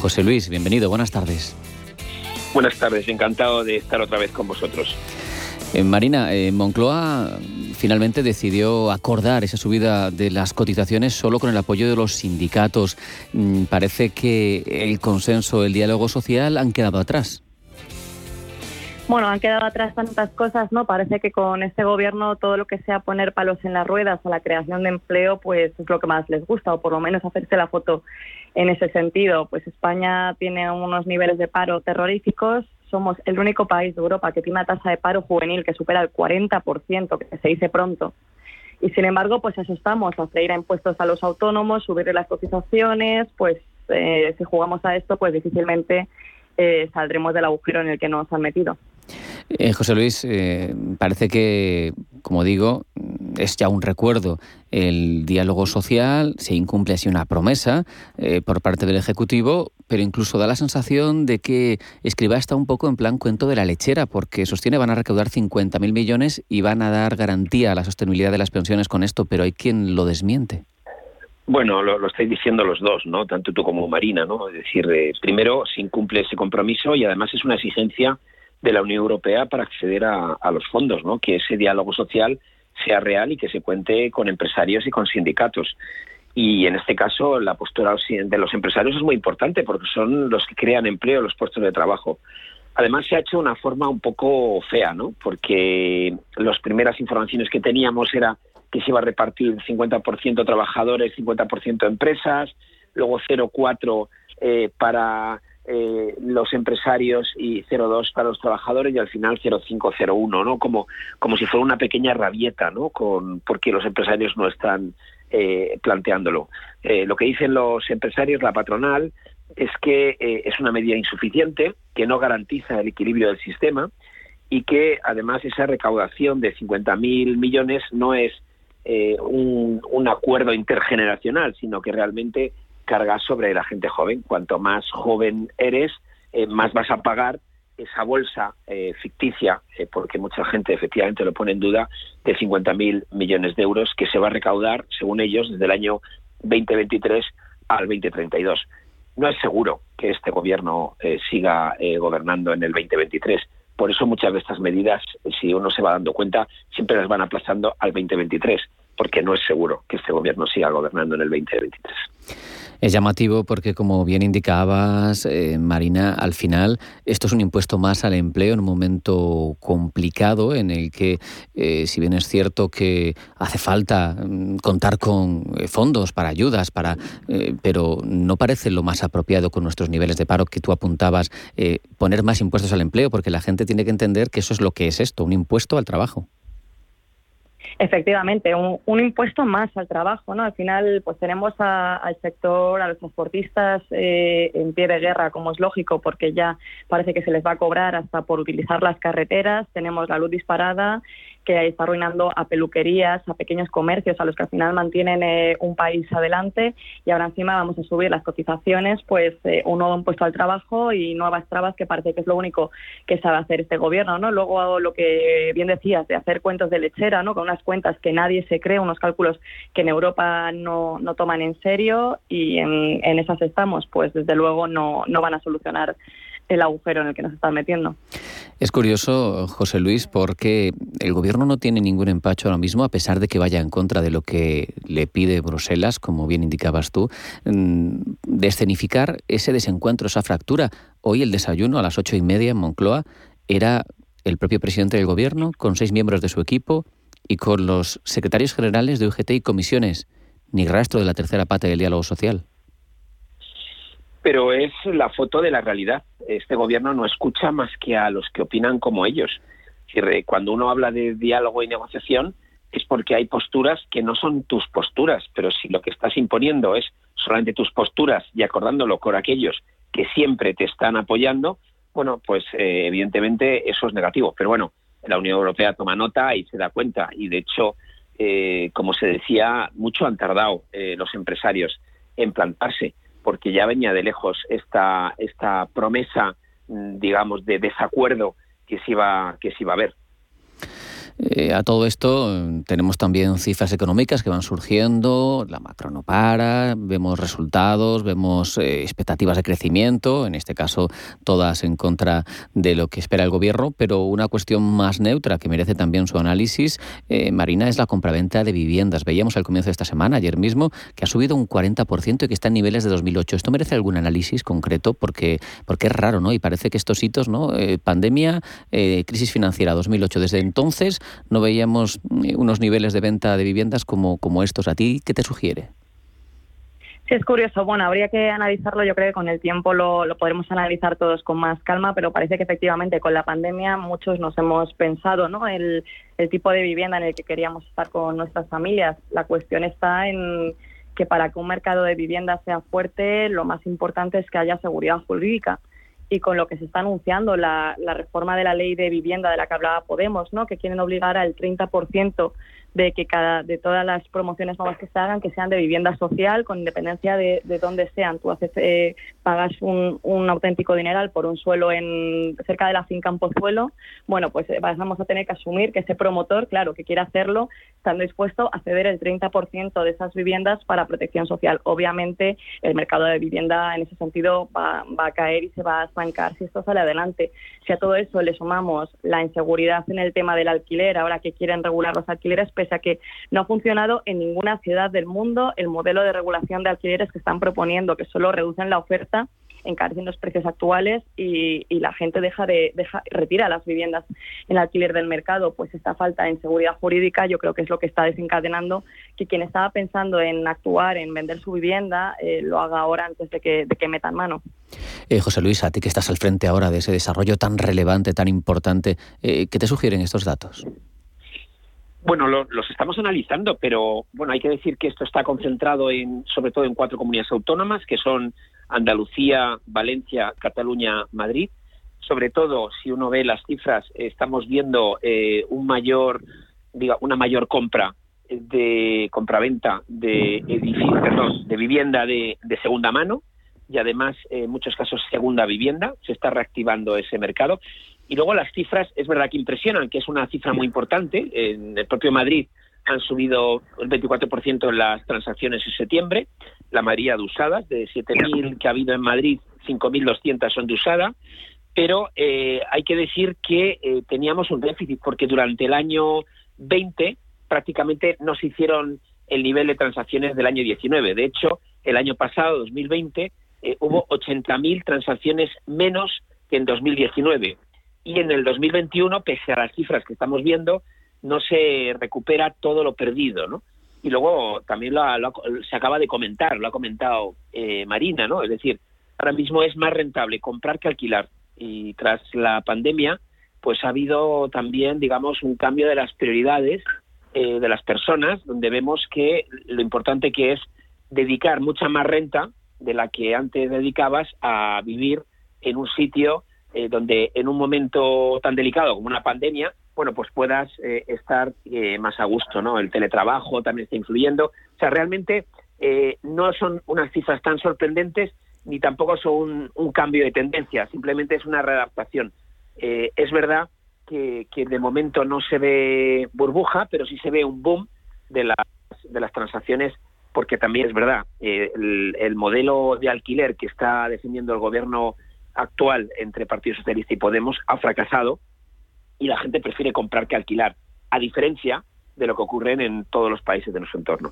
José Luis, bienvenido, buenas tardes. Buenas tardes, encantado de estar otra vez con vosotros. Eh, Marina, eh, Moncloa finalmente decidió acordar esa subida de las cotizaciones solo con el apoyo de los sindicatos. Mm, parece que el consenso, el diálogo social han quedado atrás. Bueno, han quedado atrás tantas cosas, ¿no? Parece que con este gobierno todo lo que sea poner palos en las ruedas a la creación de empleo, pues es lo que más les gusta, o por lo menos hacerse la foto en ese sentido. Pues España tiene unos niveles de paro terroríficos, somos el único país de Europa que tiene una tasa de paro juvenil que supera el 40%, que se dice pronto. Y sin embargo, pues eso estamos, a freír impuestos a los autónomos, subir las cotizaciones, pues eh, si jugamos a esto, pues difícilmente eh, saldremos del agujero en el que nos han metido. Eh, José Luis, parece que como digo, es ya un recuerdo el diálogo social, se incumple así una promesa eh, por parte del Ejecutivo, pero incluso da la sensación de que Escriba está un poco en plan cuento de la lechera, porque sostiene van a recaudar 50.000 millones y van a dar garantía a la sostenibilidad de las pensiones con esto, pero hay quien lo desmiente. Bueno, lo, estáis diciendo los dos, ¿no? Tanto tú como Marina, ¿no? Es decir, eh, primero se incumple ese compromiso y además es una exigencia de la Unión Europea para acceder a, los fondos, ¿no? Que ese diálogo social sea real y que se cuente con empresarios y con sindicatos. Y en este caso la postura de los empresarios es muy importante porque son los que crean empleo, los puestos de trabajo. Además se ha hecho de una forma un poco fea, ¿no? Porque las primeras informaciones que teníamos era que se iba a repartir 50% trabajadores, 50% empresas, luego 0,4 eh, para eh, los empresarios y 0,2 para los trabajadores y al final 0,5, ¿no? Como, como si fuera una pequeña rabieta, ¿no? Con, porque los empresarios no están eh, planteándolo. Eh, lo que dicen los empresarios, la patronal, es que es una medida insuficiente, que no garantiza el equilibrio del sistema y que además esa recaudación de 50.000 millones no es un, un acuerdo intergeneracional, sino que realmente carga sobre la gente joven. Cuanto más joven eres, eh, más vas a pagar esa bolsa eh, ficticia, eh, porque mucha gente efectivamente lo pone en duda, de 50.000 millones de euros que se va a recaudar, según ellos, desde el año 2023 al 2032. No es seguro que este gobierno siga gobernando en el 2023. Por eso muchas de estas medidas, si uno se va dando cuenta, siempre las van aplazando al 2023, porque no es seguro que este gobierno siga gobernando en el 2023. Es llamativo porque, como bien indicabas, eh, Marina, al final esto es un impuesto más al empleo en un momento complicado en el que, eh, si bien es cierto que hace falta mm, contar con eh, fondos para ayudas, para, pero no parece lo más apropiado con nuestros niveles de paro que tú apuntabas, poner más impuestos al empleo, porque la gente tiene que entender que eso es lo que es esto, un impuesto al trabajo. Efectivamente, un, impuesto más al trabajo, ¿no? Al final, pues tenemos al sector, a los transportistas eh, en pie de guerra, como es lógico, porque ya parece que se les va a cobrar hasta por utilizar las carreteras. Tenemos la luz disparada que está arruinando a peluquerías, a pequeños comercios, a los que al final mantienen eh, un país adelante. Y ahora encima vamos a subir las cotizaciones, pues eh, un nuevo impuesto al trabajo y nuevas trabas, que parece que es lo único que sabe hacer este gobierno, ¿no? Luego lo que bien decías de hacer cuentos de lechera, ¿no? Con unas cuentas que nadie se cree, unos cálculos que en Europa no, no toman en serio y en, en esas estamos, pues desde luego no, no van a solucionar el agujero en el que nos están metiendo. Es curioso, José Luis, porque el gobierno no tiene ningún empacho ahora mismo, a pesar de que vaya en contra de lo que le pide Bruselas, como bien indicabas tú, mm, de escenificar ese desencuentro, esa fractura. Hoy el desayuno a las ocho y media en Moncloa era el propio presidente del gobierno, con seis miembros de su equipo y con los secretarios generales de UGT y comisiones. Ni rastro de la tercera pata del diálogo social pero es la foto de la realidad. Este gobierno no escucha más que a los que opinan como ellos. Cuando uno habla de diálogo y negociación es porque hay posturas que no son tus posturas, pero si lo que estás imponiendo es solamente tus posturas y acordándolo con aquellos que siempre te están apoyando, bueno, pues eh, evidentemente eso es negativo. Pero bueno, la Unión Europea toma nota y se da cuenta. Y de hecho, eh, como se decía, mucho han tardado eh, los empresarios en plantarse porque ya venía de lejos esta, esta promesa, mm, digamos, de desacuerdo que se iba, que se iba a ver. Eh, a todo esto tenemos también cifras económicas que van surgiendo, la macro no para, vemos resultados, vemos eh, expectativas de crecimiento, en este caso todas en contra de lo que espera el gobierno, pero una cuestión más neutra que merece también su análisis, eh, Marina, es la compraventa de viviendas. Veíamos al comienzo de esta semana, ayer mismo, que ha subido un 40% y que está en niveles de 2008. ¿Esto merece algún análisis concreto? Porque, porque es raro, ¿no? Y parece que estos hitos, ¿no? pandemia, crisis financiera 2008, desde entonces no veíamos eh, unos niveles de venta de viviendas como, como estos. ¿A ti qué te sugiere? Sí, es curioso. Bueno, habría que analizarlo. Yo creo que con el tiempo lo, lo, podremos analizar todos con más calma, pero parece que efectivamente con la pandemia muchos nos hemos pensado ¿no? el, el tipo de vivienda en el que queríamos estar con nuestras familias. La cuestión está en que para que un mercado de vivienda sea fuerte, lo más importante es que haya seguridad jurídica y con lo que se está anunciando, la, reforma de la ley de vivienda de la que hablaba Podemos, ¿no? que quieren obligar al 30% de que cada de todas las promociones nuevas que se hagan que sean de vivienda social con independencia de, de dónde sean. Tú haces eh, pagas un, un, auténtico dineral por un suelo en cerca de la finca en Pozuelo. Bueno pues eh, vamos a tener que asumir que ese promotor claro que quiere hacerlo está dispuesto a ceder el 30% de esas viviendas para protección social. Obviamente el mercado de vivienda en ese sentido va, va a caer y se va a estancar si esto sale adelante. Si a todo eso le sumamos la inseguridad en el tema del alquiler ahora que quieren regular los alquileres pese a que no ha funcionado en ninguna ciudad del mundo el modelo de regulación de alquileres que están proponiendo, que solo reducen la oferta encarecen los precios actuales y, la gente deja de retira las viviendas en alquiler del mercado, pues esta falta de seguridad jurídica yo creo que es lo que está desencadenando que quien estaba pensando en actuar, en vender su vivienda, eh, lo haga ahora antes de que, de que metan mano. Eh, José Luis, a ti que estás al frente ahora de ese desarrollo tan relevante, tan importante, eh, ¿qué te sugieren estos datos? Bueno, lo, los estamos analizando, pero bueno, hay que decir que esto está concentrado en, sobre todo en cuatro comunidades autónomas, que son Andalucía, Valencia, Cataluña, Madrid. Sobre todo, si uno ve las cifras, estamos viendo eh, un mayor, diga, una mayor compra de compraventa de edificios, de vivienda de, de segunda mano y además en muchos casos segunda vivienda. Se está reactivando ese mercado. Y luego las cifras, es verdad que impresionan, que es una cifra muy importante. En el propio Madrid han subido el 24% en las transacciones en septiembre, la mayoría de usadas, de 7.000 que ha habido en Madrid, 5.200 son de usada, pero eh, hay que decir que eh, teníamos un déficit porque durante el año 20 prácticamente no se hicieron el nivel de transacciones del año 19. De hecho, el año pasado, 2020, eh, hubo 80.000 transacciones menos que en 2019 y en el 2021, pese a las cifras que estamos viendo, no se recupera todo lo perdido, ¿no? Y luego también lo, lo, se acaba de comentar, lo ha comentado eh, Marina, ¿no? Es decir, ahora mismo es más rentable comprar que alquilar. Y tras la pandemia, pues ha habido también, digamos, un cambio de las prioridades eh, de las personas, donde vemos que lo importante que es dedicar mucha más renta de la que antes dedicabas a vivir en un sitio eh, donde en un momento tan delicado como una pandemia, bueno, pues puedas eh, estar eh, más a gusto, ¿no? El teletrabajo también está influyendo. O sea, realmente eh, no son unas cifras tan sorprendentes ni tampoco son un, cambio de tendencia, simplemente es una readaptación. Eh, es verdad que, que, de momento no se ve burbuja, pero sí se ve un boom de las, de las transacciones, porque también es verdad, el, el modelo de alquiler que está defendiendo el gobierno actual entre Partido Socialista y Podemos ha fracasado y la gente prefiere comprar que alquilar, a diferencia de lo que ocurre en todos los países de nuestro entorno.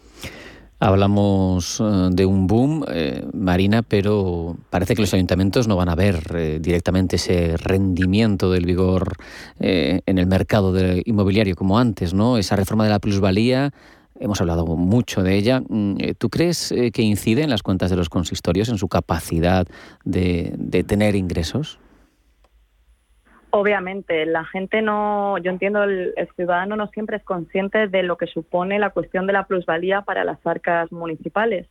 Hablamos uh, de un boom, eh, Marina, pero parece que los ayuntamientos no van a ver eh, directamente ese rendimiento del vigor eh, en el mercado de inmobiliario como antes, ¿no? Esa reforma de la plusvalía, hemos hablado mucho de ella. Mm, eh, ¿Tú crees eh, que incide en las cuentas de los consistorios, en su capacidad de, tener ingresos? Obviamente, la gente no, yo entiendo, el, ciudadano no siempre es consciente de lo que supone la cuestión de la plusvalía para las arcas municipales.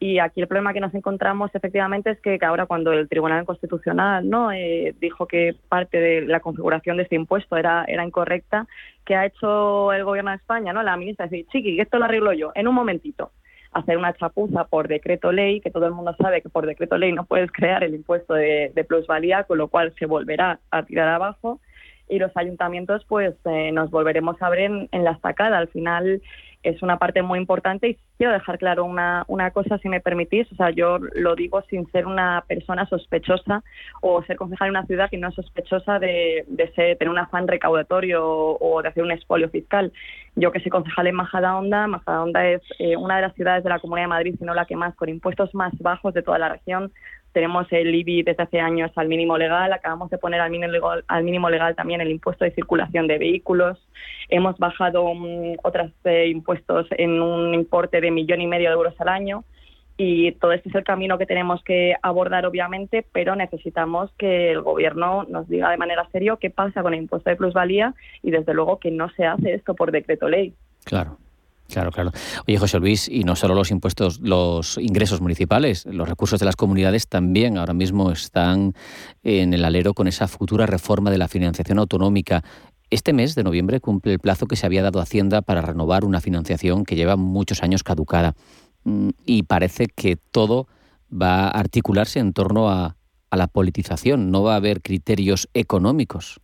Y aquí el problema que nos encontramos efectivamente es que ahora cuando el Tribunal Constitucional no eh, dijo que parte de la configuración de este impuesto era, era incorrecta, que ha hecho el Gobierno de España, no la ministra, decir, chiqui, esto lo arreglo yo, en un momentito hacer una chapuza por decreto ley, que todo el mundo sabe que por decreto ley no puedes crear el impuesto de, plusvalía, con lo cual se volverá a tirar abajo. Y los ayuntamientos pues eh, nos volveremos a ver en, en la estacada. Al final es una parte muy importante y quiero dejar claro una, una cosa, si me permitís. O sea, yo lo digo sin ser una persona sospechosa o ser concejal en una ciudad que no es sospechosa de, de ser, tener un afán recaudatorio o, de hacer un expolio fiscal. Yo que soy concejal en Majadahonda, Majadahonda es eh, una de las ciudades de la Comunidad de Madrid, sino la que más, con impuestos más bajos de toda la región. Tenemos el IBI desde hace años al mínimo legal, acabamos de poner al mínimo legal, al mínimo legal también el impuesto de circulación de vehículos, hemos bajado um, otros eh, impuestos en un importe de millón y medio de euros al año y todo este es el camino que tenemos que abordar obviamente, pero necesitamos que el gobierno nos diga de manera seria qué pasa con el impuesto de plusvalía y desde luego que no se hace esto por decreto ley. Claro. Claro, claro. Oye, José Luis, y no solo los impuestos, los ingresos municipales, los recursos de las comunidades también ahora mismo están en el alero con esa futura reforma de la financiación autonómica. Este mes de noviembre cumple el plazo que se había dado a Hacienda para renovar una financiación que lleva muchos años caducada. Mm, y parece que todo va a articularse en torno a, a la politización, no va a haber criterios económicos.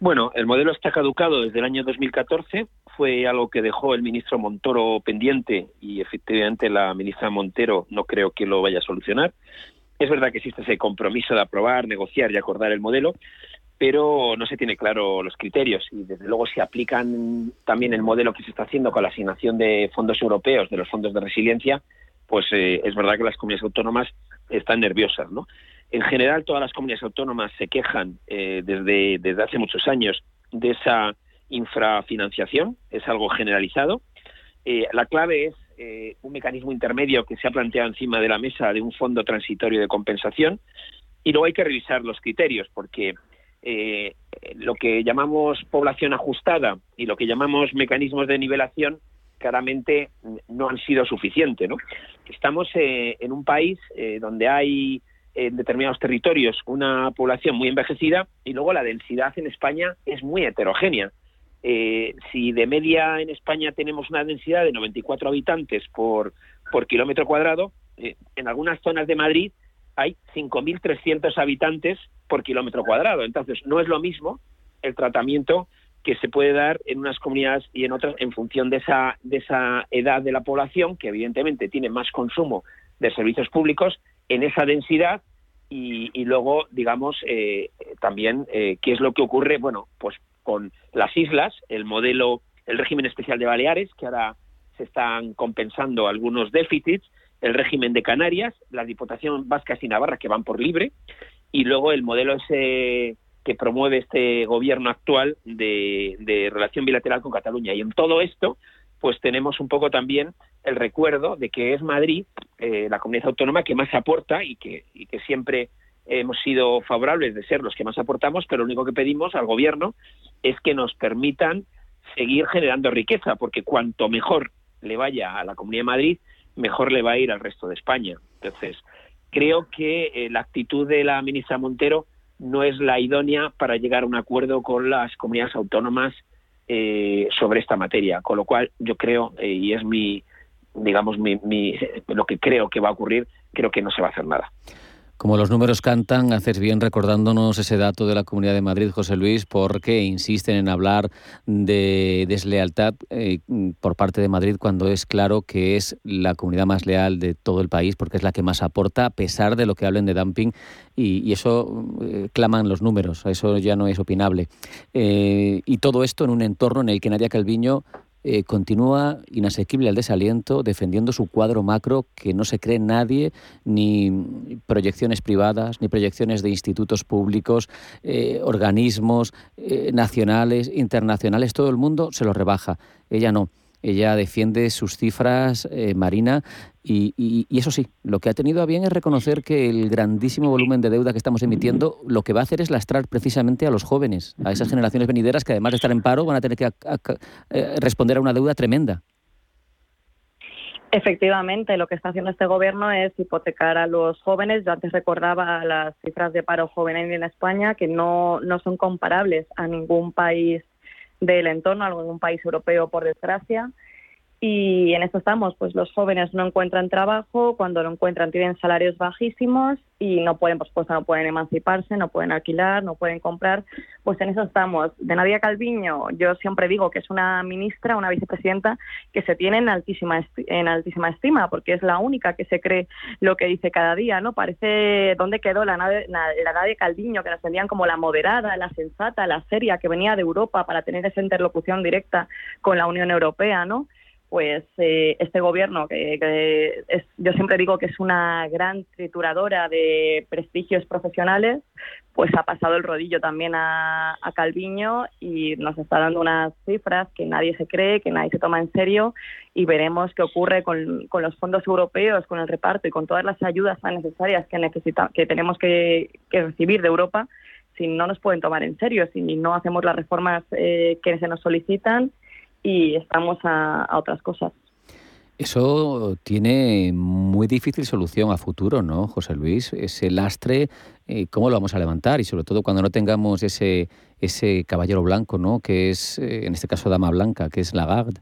Bueno, el modelo está caducado desde el año 2014, fue algo que dejó el ministro Montoro pendiente y efectivamente la ministra Montero no creo que lo vaya a solucionar. Es verdad que existe ese compromiso de aprobar, negociar y acordar el modelo, pero no se tiene claro los criterios y desde luego si aplican también el modelo que se está haciendo con la asignación de fondos europeos, de los fondos de resiliencia, pues eh, es verdad que las comunidades autónomas están nerviosas, ¿no? En general, todas las comunidades autónomas se quejan eh, desde, desde hace muchos años de esa infrafinanciación, es algo generalizado. Eh, la clave es eh, un mecanismo intermedio que se ha planteado encima de la mesa de un fondo transitorio de compensación y luego hay que revisar los criterios porque lo que llamamos población ajustada y lo que llamamos mecanismos de nivelación claramente no han sido suficientes. ¿no? Estamos en un país donde hay en determinados territorios una población muy envejecida y luego la densidad en España es muy heterogénea. Eh, si de media en España tenemos una densidad de 94 habitantes por, por kilómetro cuadrado, eh, en algunas zonas de Madrid hay 5.300 habitantes por kilómetro cuadrado. Entonces, no es lo mismo el tratamiento que se puede dar en unas comunidades y en otras en función de esa, de esa edad de la población, que evidentemente tiene más consumo de servicios públicos, en esa densidad y, luego, digamos, eh, también eh, qué es lo que ocurre, bueno, pues con las islas, el modelo, el régimen especial de Baleares, que ahora se están compensando algunos déficits, el régimen de Canarias, la Diputación Vasca y Navarra, que van por libre, y luego el modelo ese que promueve este gobierno actual de, relación bilateral con Cataluña. Y en todo esto, pues tenemos un poco también el recuerdo de que es Madrid eh, la comunidad autónoma que más aporta y que siempre hemos sido favorables de ser los que más aportamos, pero lo único que pedimos al gobierno es que nos permitan seguir generando riqueza, porque cuanto mejor le vaya a la Comunidad de Madrid, mejor le va a ir al resto de España. Entonces, creo que eh, la actitud de la ministra Montero no es la idónea para llegar a un acuerdo con las comunidades autónomas eh, sobre esta materia, con lo cual yo creo, y es mi, digamos, mi, mi, lo que creo que va a ocurrir, creo que no se va a hacer nada. Como los números cantan, haces bien recordándonos ese dato de la Comunidad de Madrid, José Luis, porque insisten en hablar de deslealtad eh, por parte de Madrid cuando es claro que es la comunidad más leal de todo el país, porque es la que más aporta, a pesar de lo que hablen de dumping, y, eso eh, claman los números, eso ya no es opinable. Eh, y todo esto en un entorno en el que Nadia Calviño eh, continúa inasequible al desaliento, defendiendo su cuadro macro que no se cree nadie, ni proyecciones privadas, ni proyecciones de institutos públicos, eh, organismos eh, nacionales, internacionales, todo el mundo se lo rebaja. Ella no. Ella defiende sus cifras, eh, Marina, y, eso sí, lo que ha tenido a bien es reconocer que el grandísimo volumen de deuda que estamos emitiendo lo que va a hacer es lastrar precisamente a los jóvenes, a esas generaciones venideras que además de estar en paro van a tener que eh, responder a una deuda tremenda. Efectivamente, lo que está haciendo este gobierno es hipotecar a los jóvenes. Yo antes recordaba las cifras de paro juvenil en España, que no, no son comparables a ningún país del entorno, algún país europeo, por desgracia. Y en esto estamos, pues los jóvenes no encuentran trabajo, cuando lo encuentran tienen salarios bajísimos y no pueden, por supuesto, no pueden emanciparse, no pueden alquilar, no pueden comprar, pues en eso estamos. De Nadia Calviño, yo siempre digo que es una ministra, una vicepresidenta que se tiene en altísima, en altísima estima, porque es la única que se cree lo que dice cada día, ¿no? Parece, ¿dónde quedó la, la Nadia Calviño, que nos vendían como la moderada, la sensata, la seria, que venía de Europa para tener esa interlocución directa con la Unión Europea, ¿no? Pues eh, este gobierno, que, es, yo siempre digo que es una gran trituradora de prestigios profesionales, pues ha pasado el rodillo también a, Calviño y nos está dando unas cifras que nadie se cree, que nadie se toma en serio y veremos qué ocurre con, los fondos europeos, con el reparto y con todas las ayudas tan necesarias que, necesita, que tenemos que, recibir de Europa si no nos pueden tomar en serio, si no hacemos las reformas eh, que se nos solicitan y estamos a, otras cosas. Eso tiene muy difícil solución a futuro, ¿no, José Luis? Ese lastre, eh, ¿cómo lo vamos a levantar? Y sobre todo cuando no tengamos ese, ese caballero blanco, ¿no? Que es, eh, en este caso, dama blanca, que es Lagarde.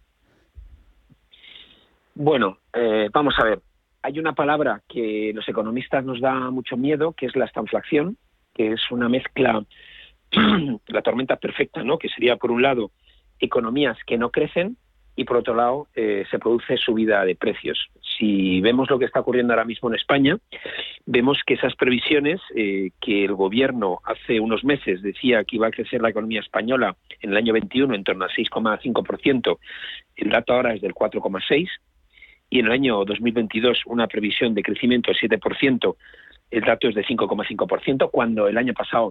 Bueno, eh, vamos a ver. Hay una palabra que los economistas nos da mucho miedo, que es la estanflación, que es una mezcla, <clears throat> la tormenta perfecta, ¿no? Que sería, por un lado, economías que no crecen y por otro lado eh, se produce subida de precios. Si vemos lo que está ocurriendo ahora mismo en España, vemos que esas previsiones eh, que el gobierno hace unos meses decía que iba a crecer la economía española en el año 21 en torno al 6,5%, el dato ahora es del 4,6%, y en el año 2022 una previsión de crecimiento del 7%, el dato es de 5,5%, cuando el año pasado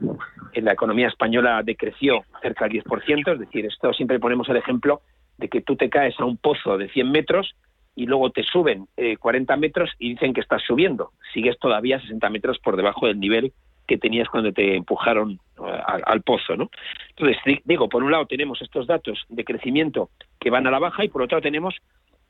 en la economía española decreció cerca del 10%, es decir, esto siempre ponemos el ejemplo de que tú te caes a un pozo de 100 metros y luego te suben 40 eh, metros y dicen que estás subiendo. Sigues todavía 60 metros por debajo del nivel que tenías cuando te empujaron eh, al, pozo, ¿no? Entonces, digo, por un lado tenemos estos datos de crecimiento que van a la baja y por otro lado tenemos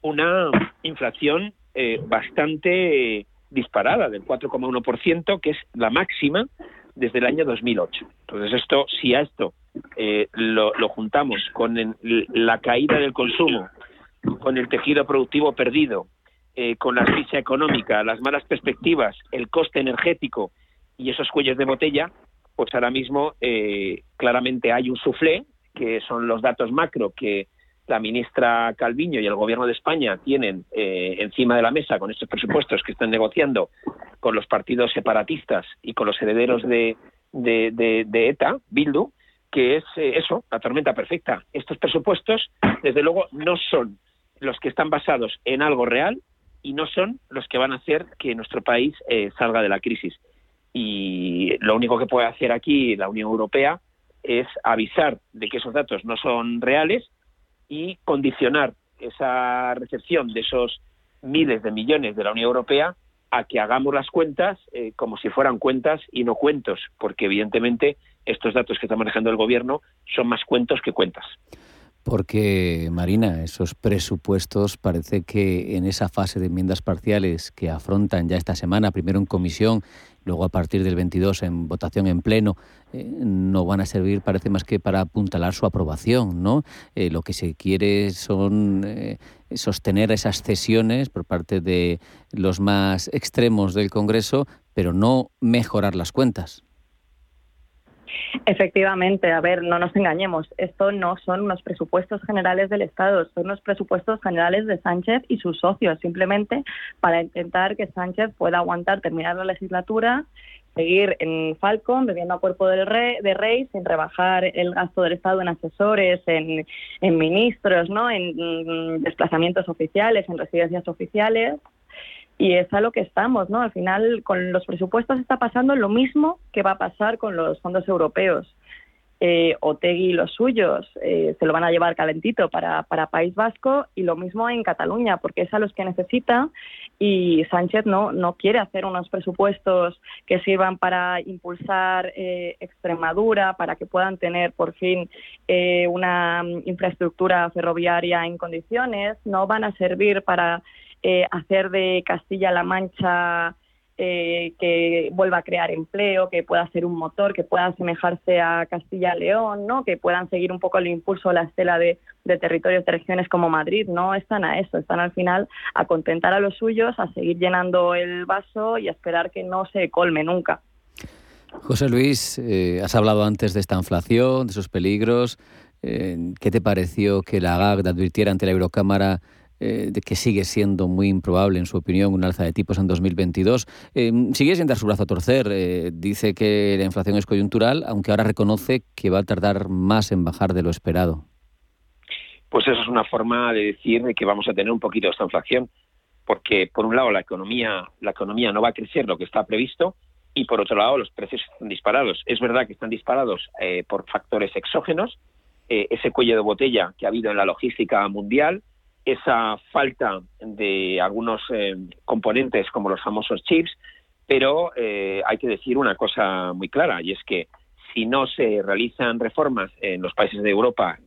una inflación eh, bastante disparada del 4,1%, que es la máxima desde el año 2008. Entonces, esto, si a esto eh, lo, juntamos con la caída del consumo, con el tejido productivo perdido, eh, con la crisis económica, las malas perspectivas, el coste energético y esos cuellos de botella, pues ahora mismo eh, claramente hay un suflé, que son los datos macro que la ministra Calviño y el Gobierno de España tienen eh, encima de la mesa con estos presupuestos que están negociando con los partidos separatistas y con los herederos de, de, ETA, Bildu, que es eh, eso, la tormenta perfecta. Estos presupuestos, desde luego, no son los que están basados en algo real y no son los que van a hacer que nuestro país eh, salga de la crisis. Y lo único que puede hacer aquí la Unión Europea es avisar de que esos datos no son reales y condicionar esa recepción de esos miles de millones de la Unión Europea a que hagamos las cuentas eh, como si fueran cuentas y no cuentos, porque evidentemente estos datos que está manejando el gobierno son más cuentos que cuentas. Porque, Marina, esos presupuestos parece que en esa fase de enmiendas parciales que afrontan ya esta semana, primero en comisión, luego a partir del 22 en votación en pleno, eh, no van a servir, parece más que para apuntalar su aprobación, ¿no? Eh, lo que se quiere son eh, sostener esas cesiones por parte de los más extremos del Congreso, pero no mejorar las cuentas. Efectivamente, a ver, no nos engañemos, esto no son unos presupuestos generales del Estado, son unos presupuestos generales de Sánchez y sus socios, simplemente para intentar que Sánchez pueda aguantar, terminar la legislatura, seguir en Falcon, bebiendo a cuerpo del rey, de rey, sin rebajar el gasto del Estado en asesores, en, en ministros, ¿no? en desplazamientos oficiales, en residencias oficiales y es a lo que estamos, ¿no? Al final, con los presupuestos está pasando lo mismo que va a pasar con los fondos europeos. Eh, Otegui y los suyos eh, se lo van a llevar calentito para, para País Vasco y lo mismo en Cataluña, porque es a los que necesita y Sánchez no, no quiere hacer unos presupuestos que sirvan para impulsar eh, Extremadura, para que puedan tener por fin eh, una infraestructura ferroviaria en condiciones, no van a servir para eh, hacer de Castilla-La Mancha eh, que vuelva a crear empleo, que pueda ser un motor, que pueda asemejarse a Castilla-León, ¿no? que puedan seguir un poco el impulso, la estela de, territorios de regiones como Madrid. No están a eso, están al final a contentar a los suyos, a seguir llenando el vaso y a esperar que no se colme nunca. José Luis, eh, has hablado antes de esta inflación, de sus peligros. ¿Qué te pareció que la GAG advirtiera ante la Eurocámara eh, de que sigue siendo muy improbable, en su opinión, un alza de tipos en 2022. Eh, sigue sin dar su brazo a torcer. Eh, dice que la inflación es coyuntural, aunque ahora reconoce que va a tardar más en bajar de lo esperado. Pues eso es una forma de decir que vamos a tener un poquito de esta inflación, porque por un lado la economía, la economía no va a crecer lo que está previsto y por otro lado los precios están disparados. Es verdad que están disparados por factores exógenos, ese cuello de botella que ha habido en la logística mundial, esa falta de algunos eh, componentes como los famosos chips, pero eh, hay que decir una cosa muy clara y es que si no se realizan reformas en los países de Europa,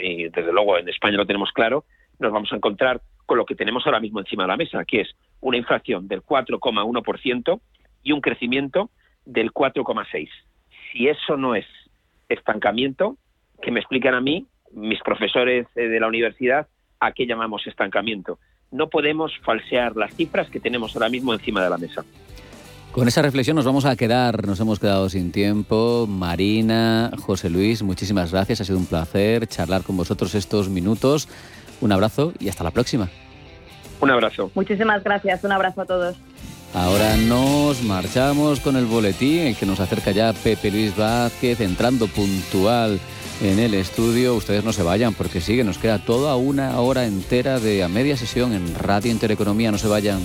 y desde luego en España lo tenemos claro, nos vamos a encontrar con lo que tenemos ahora mismo encima de la mesa, que es una inflación del 4,1% y un crecimiento del 4,6%. Si eso no es estancamiento, que me explican a mí, mis profesores eh, de la universidad, a qué llamamos estancamiento. No podemos falsear las cifras que tenemos ahora mismo encima de la mesa. Con esa reflexión nos vamos a quedar, nos hemos quedado sin tiempo. Marina, José Luis, muchísimas gracias, ha sido un placer charlar con vosotros estos minutos. Un abrazo y hasta la próxima. Un abrazo. Muchísimas gracias, un abrazo a todos. Ahora nos marchamos con el boletín, el que nos acerca ya Pepe Luis Vázquez, entrando puntual en el estudio. Ustedes no se vayan porque sigue, nos queda toda una hora entera de a media sesión en Radio Intereconomía, no se vayan.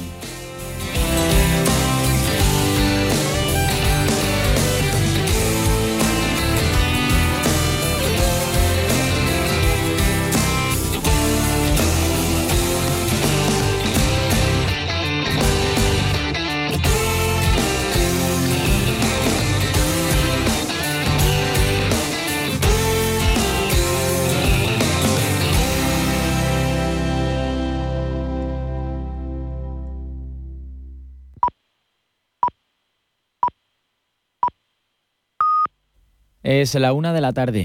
Es la una de la tarde.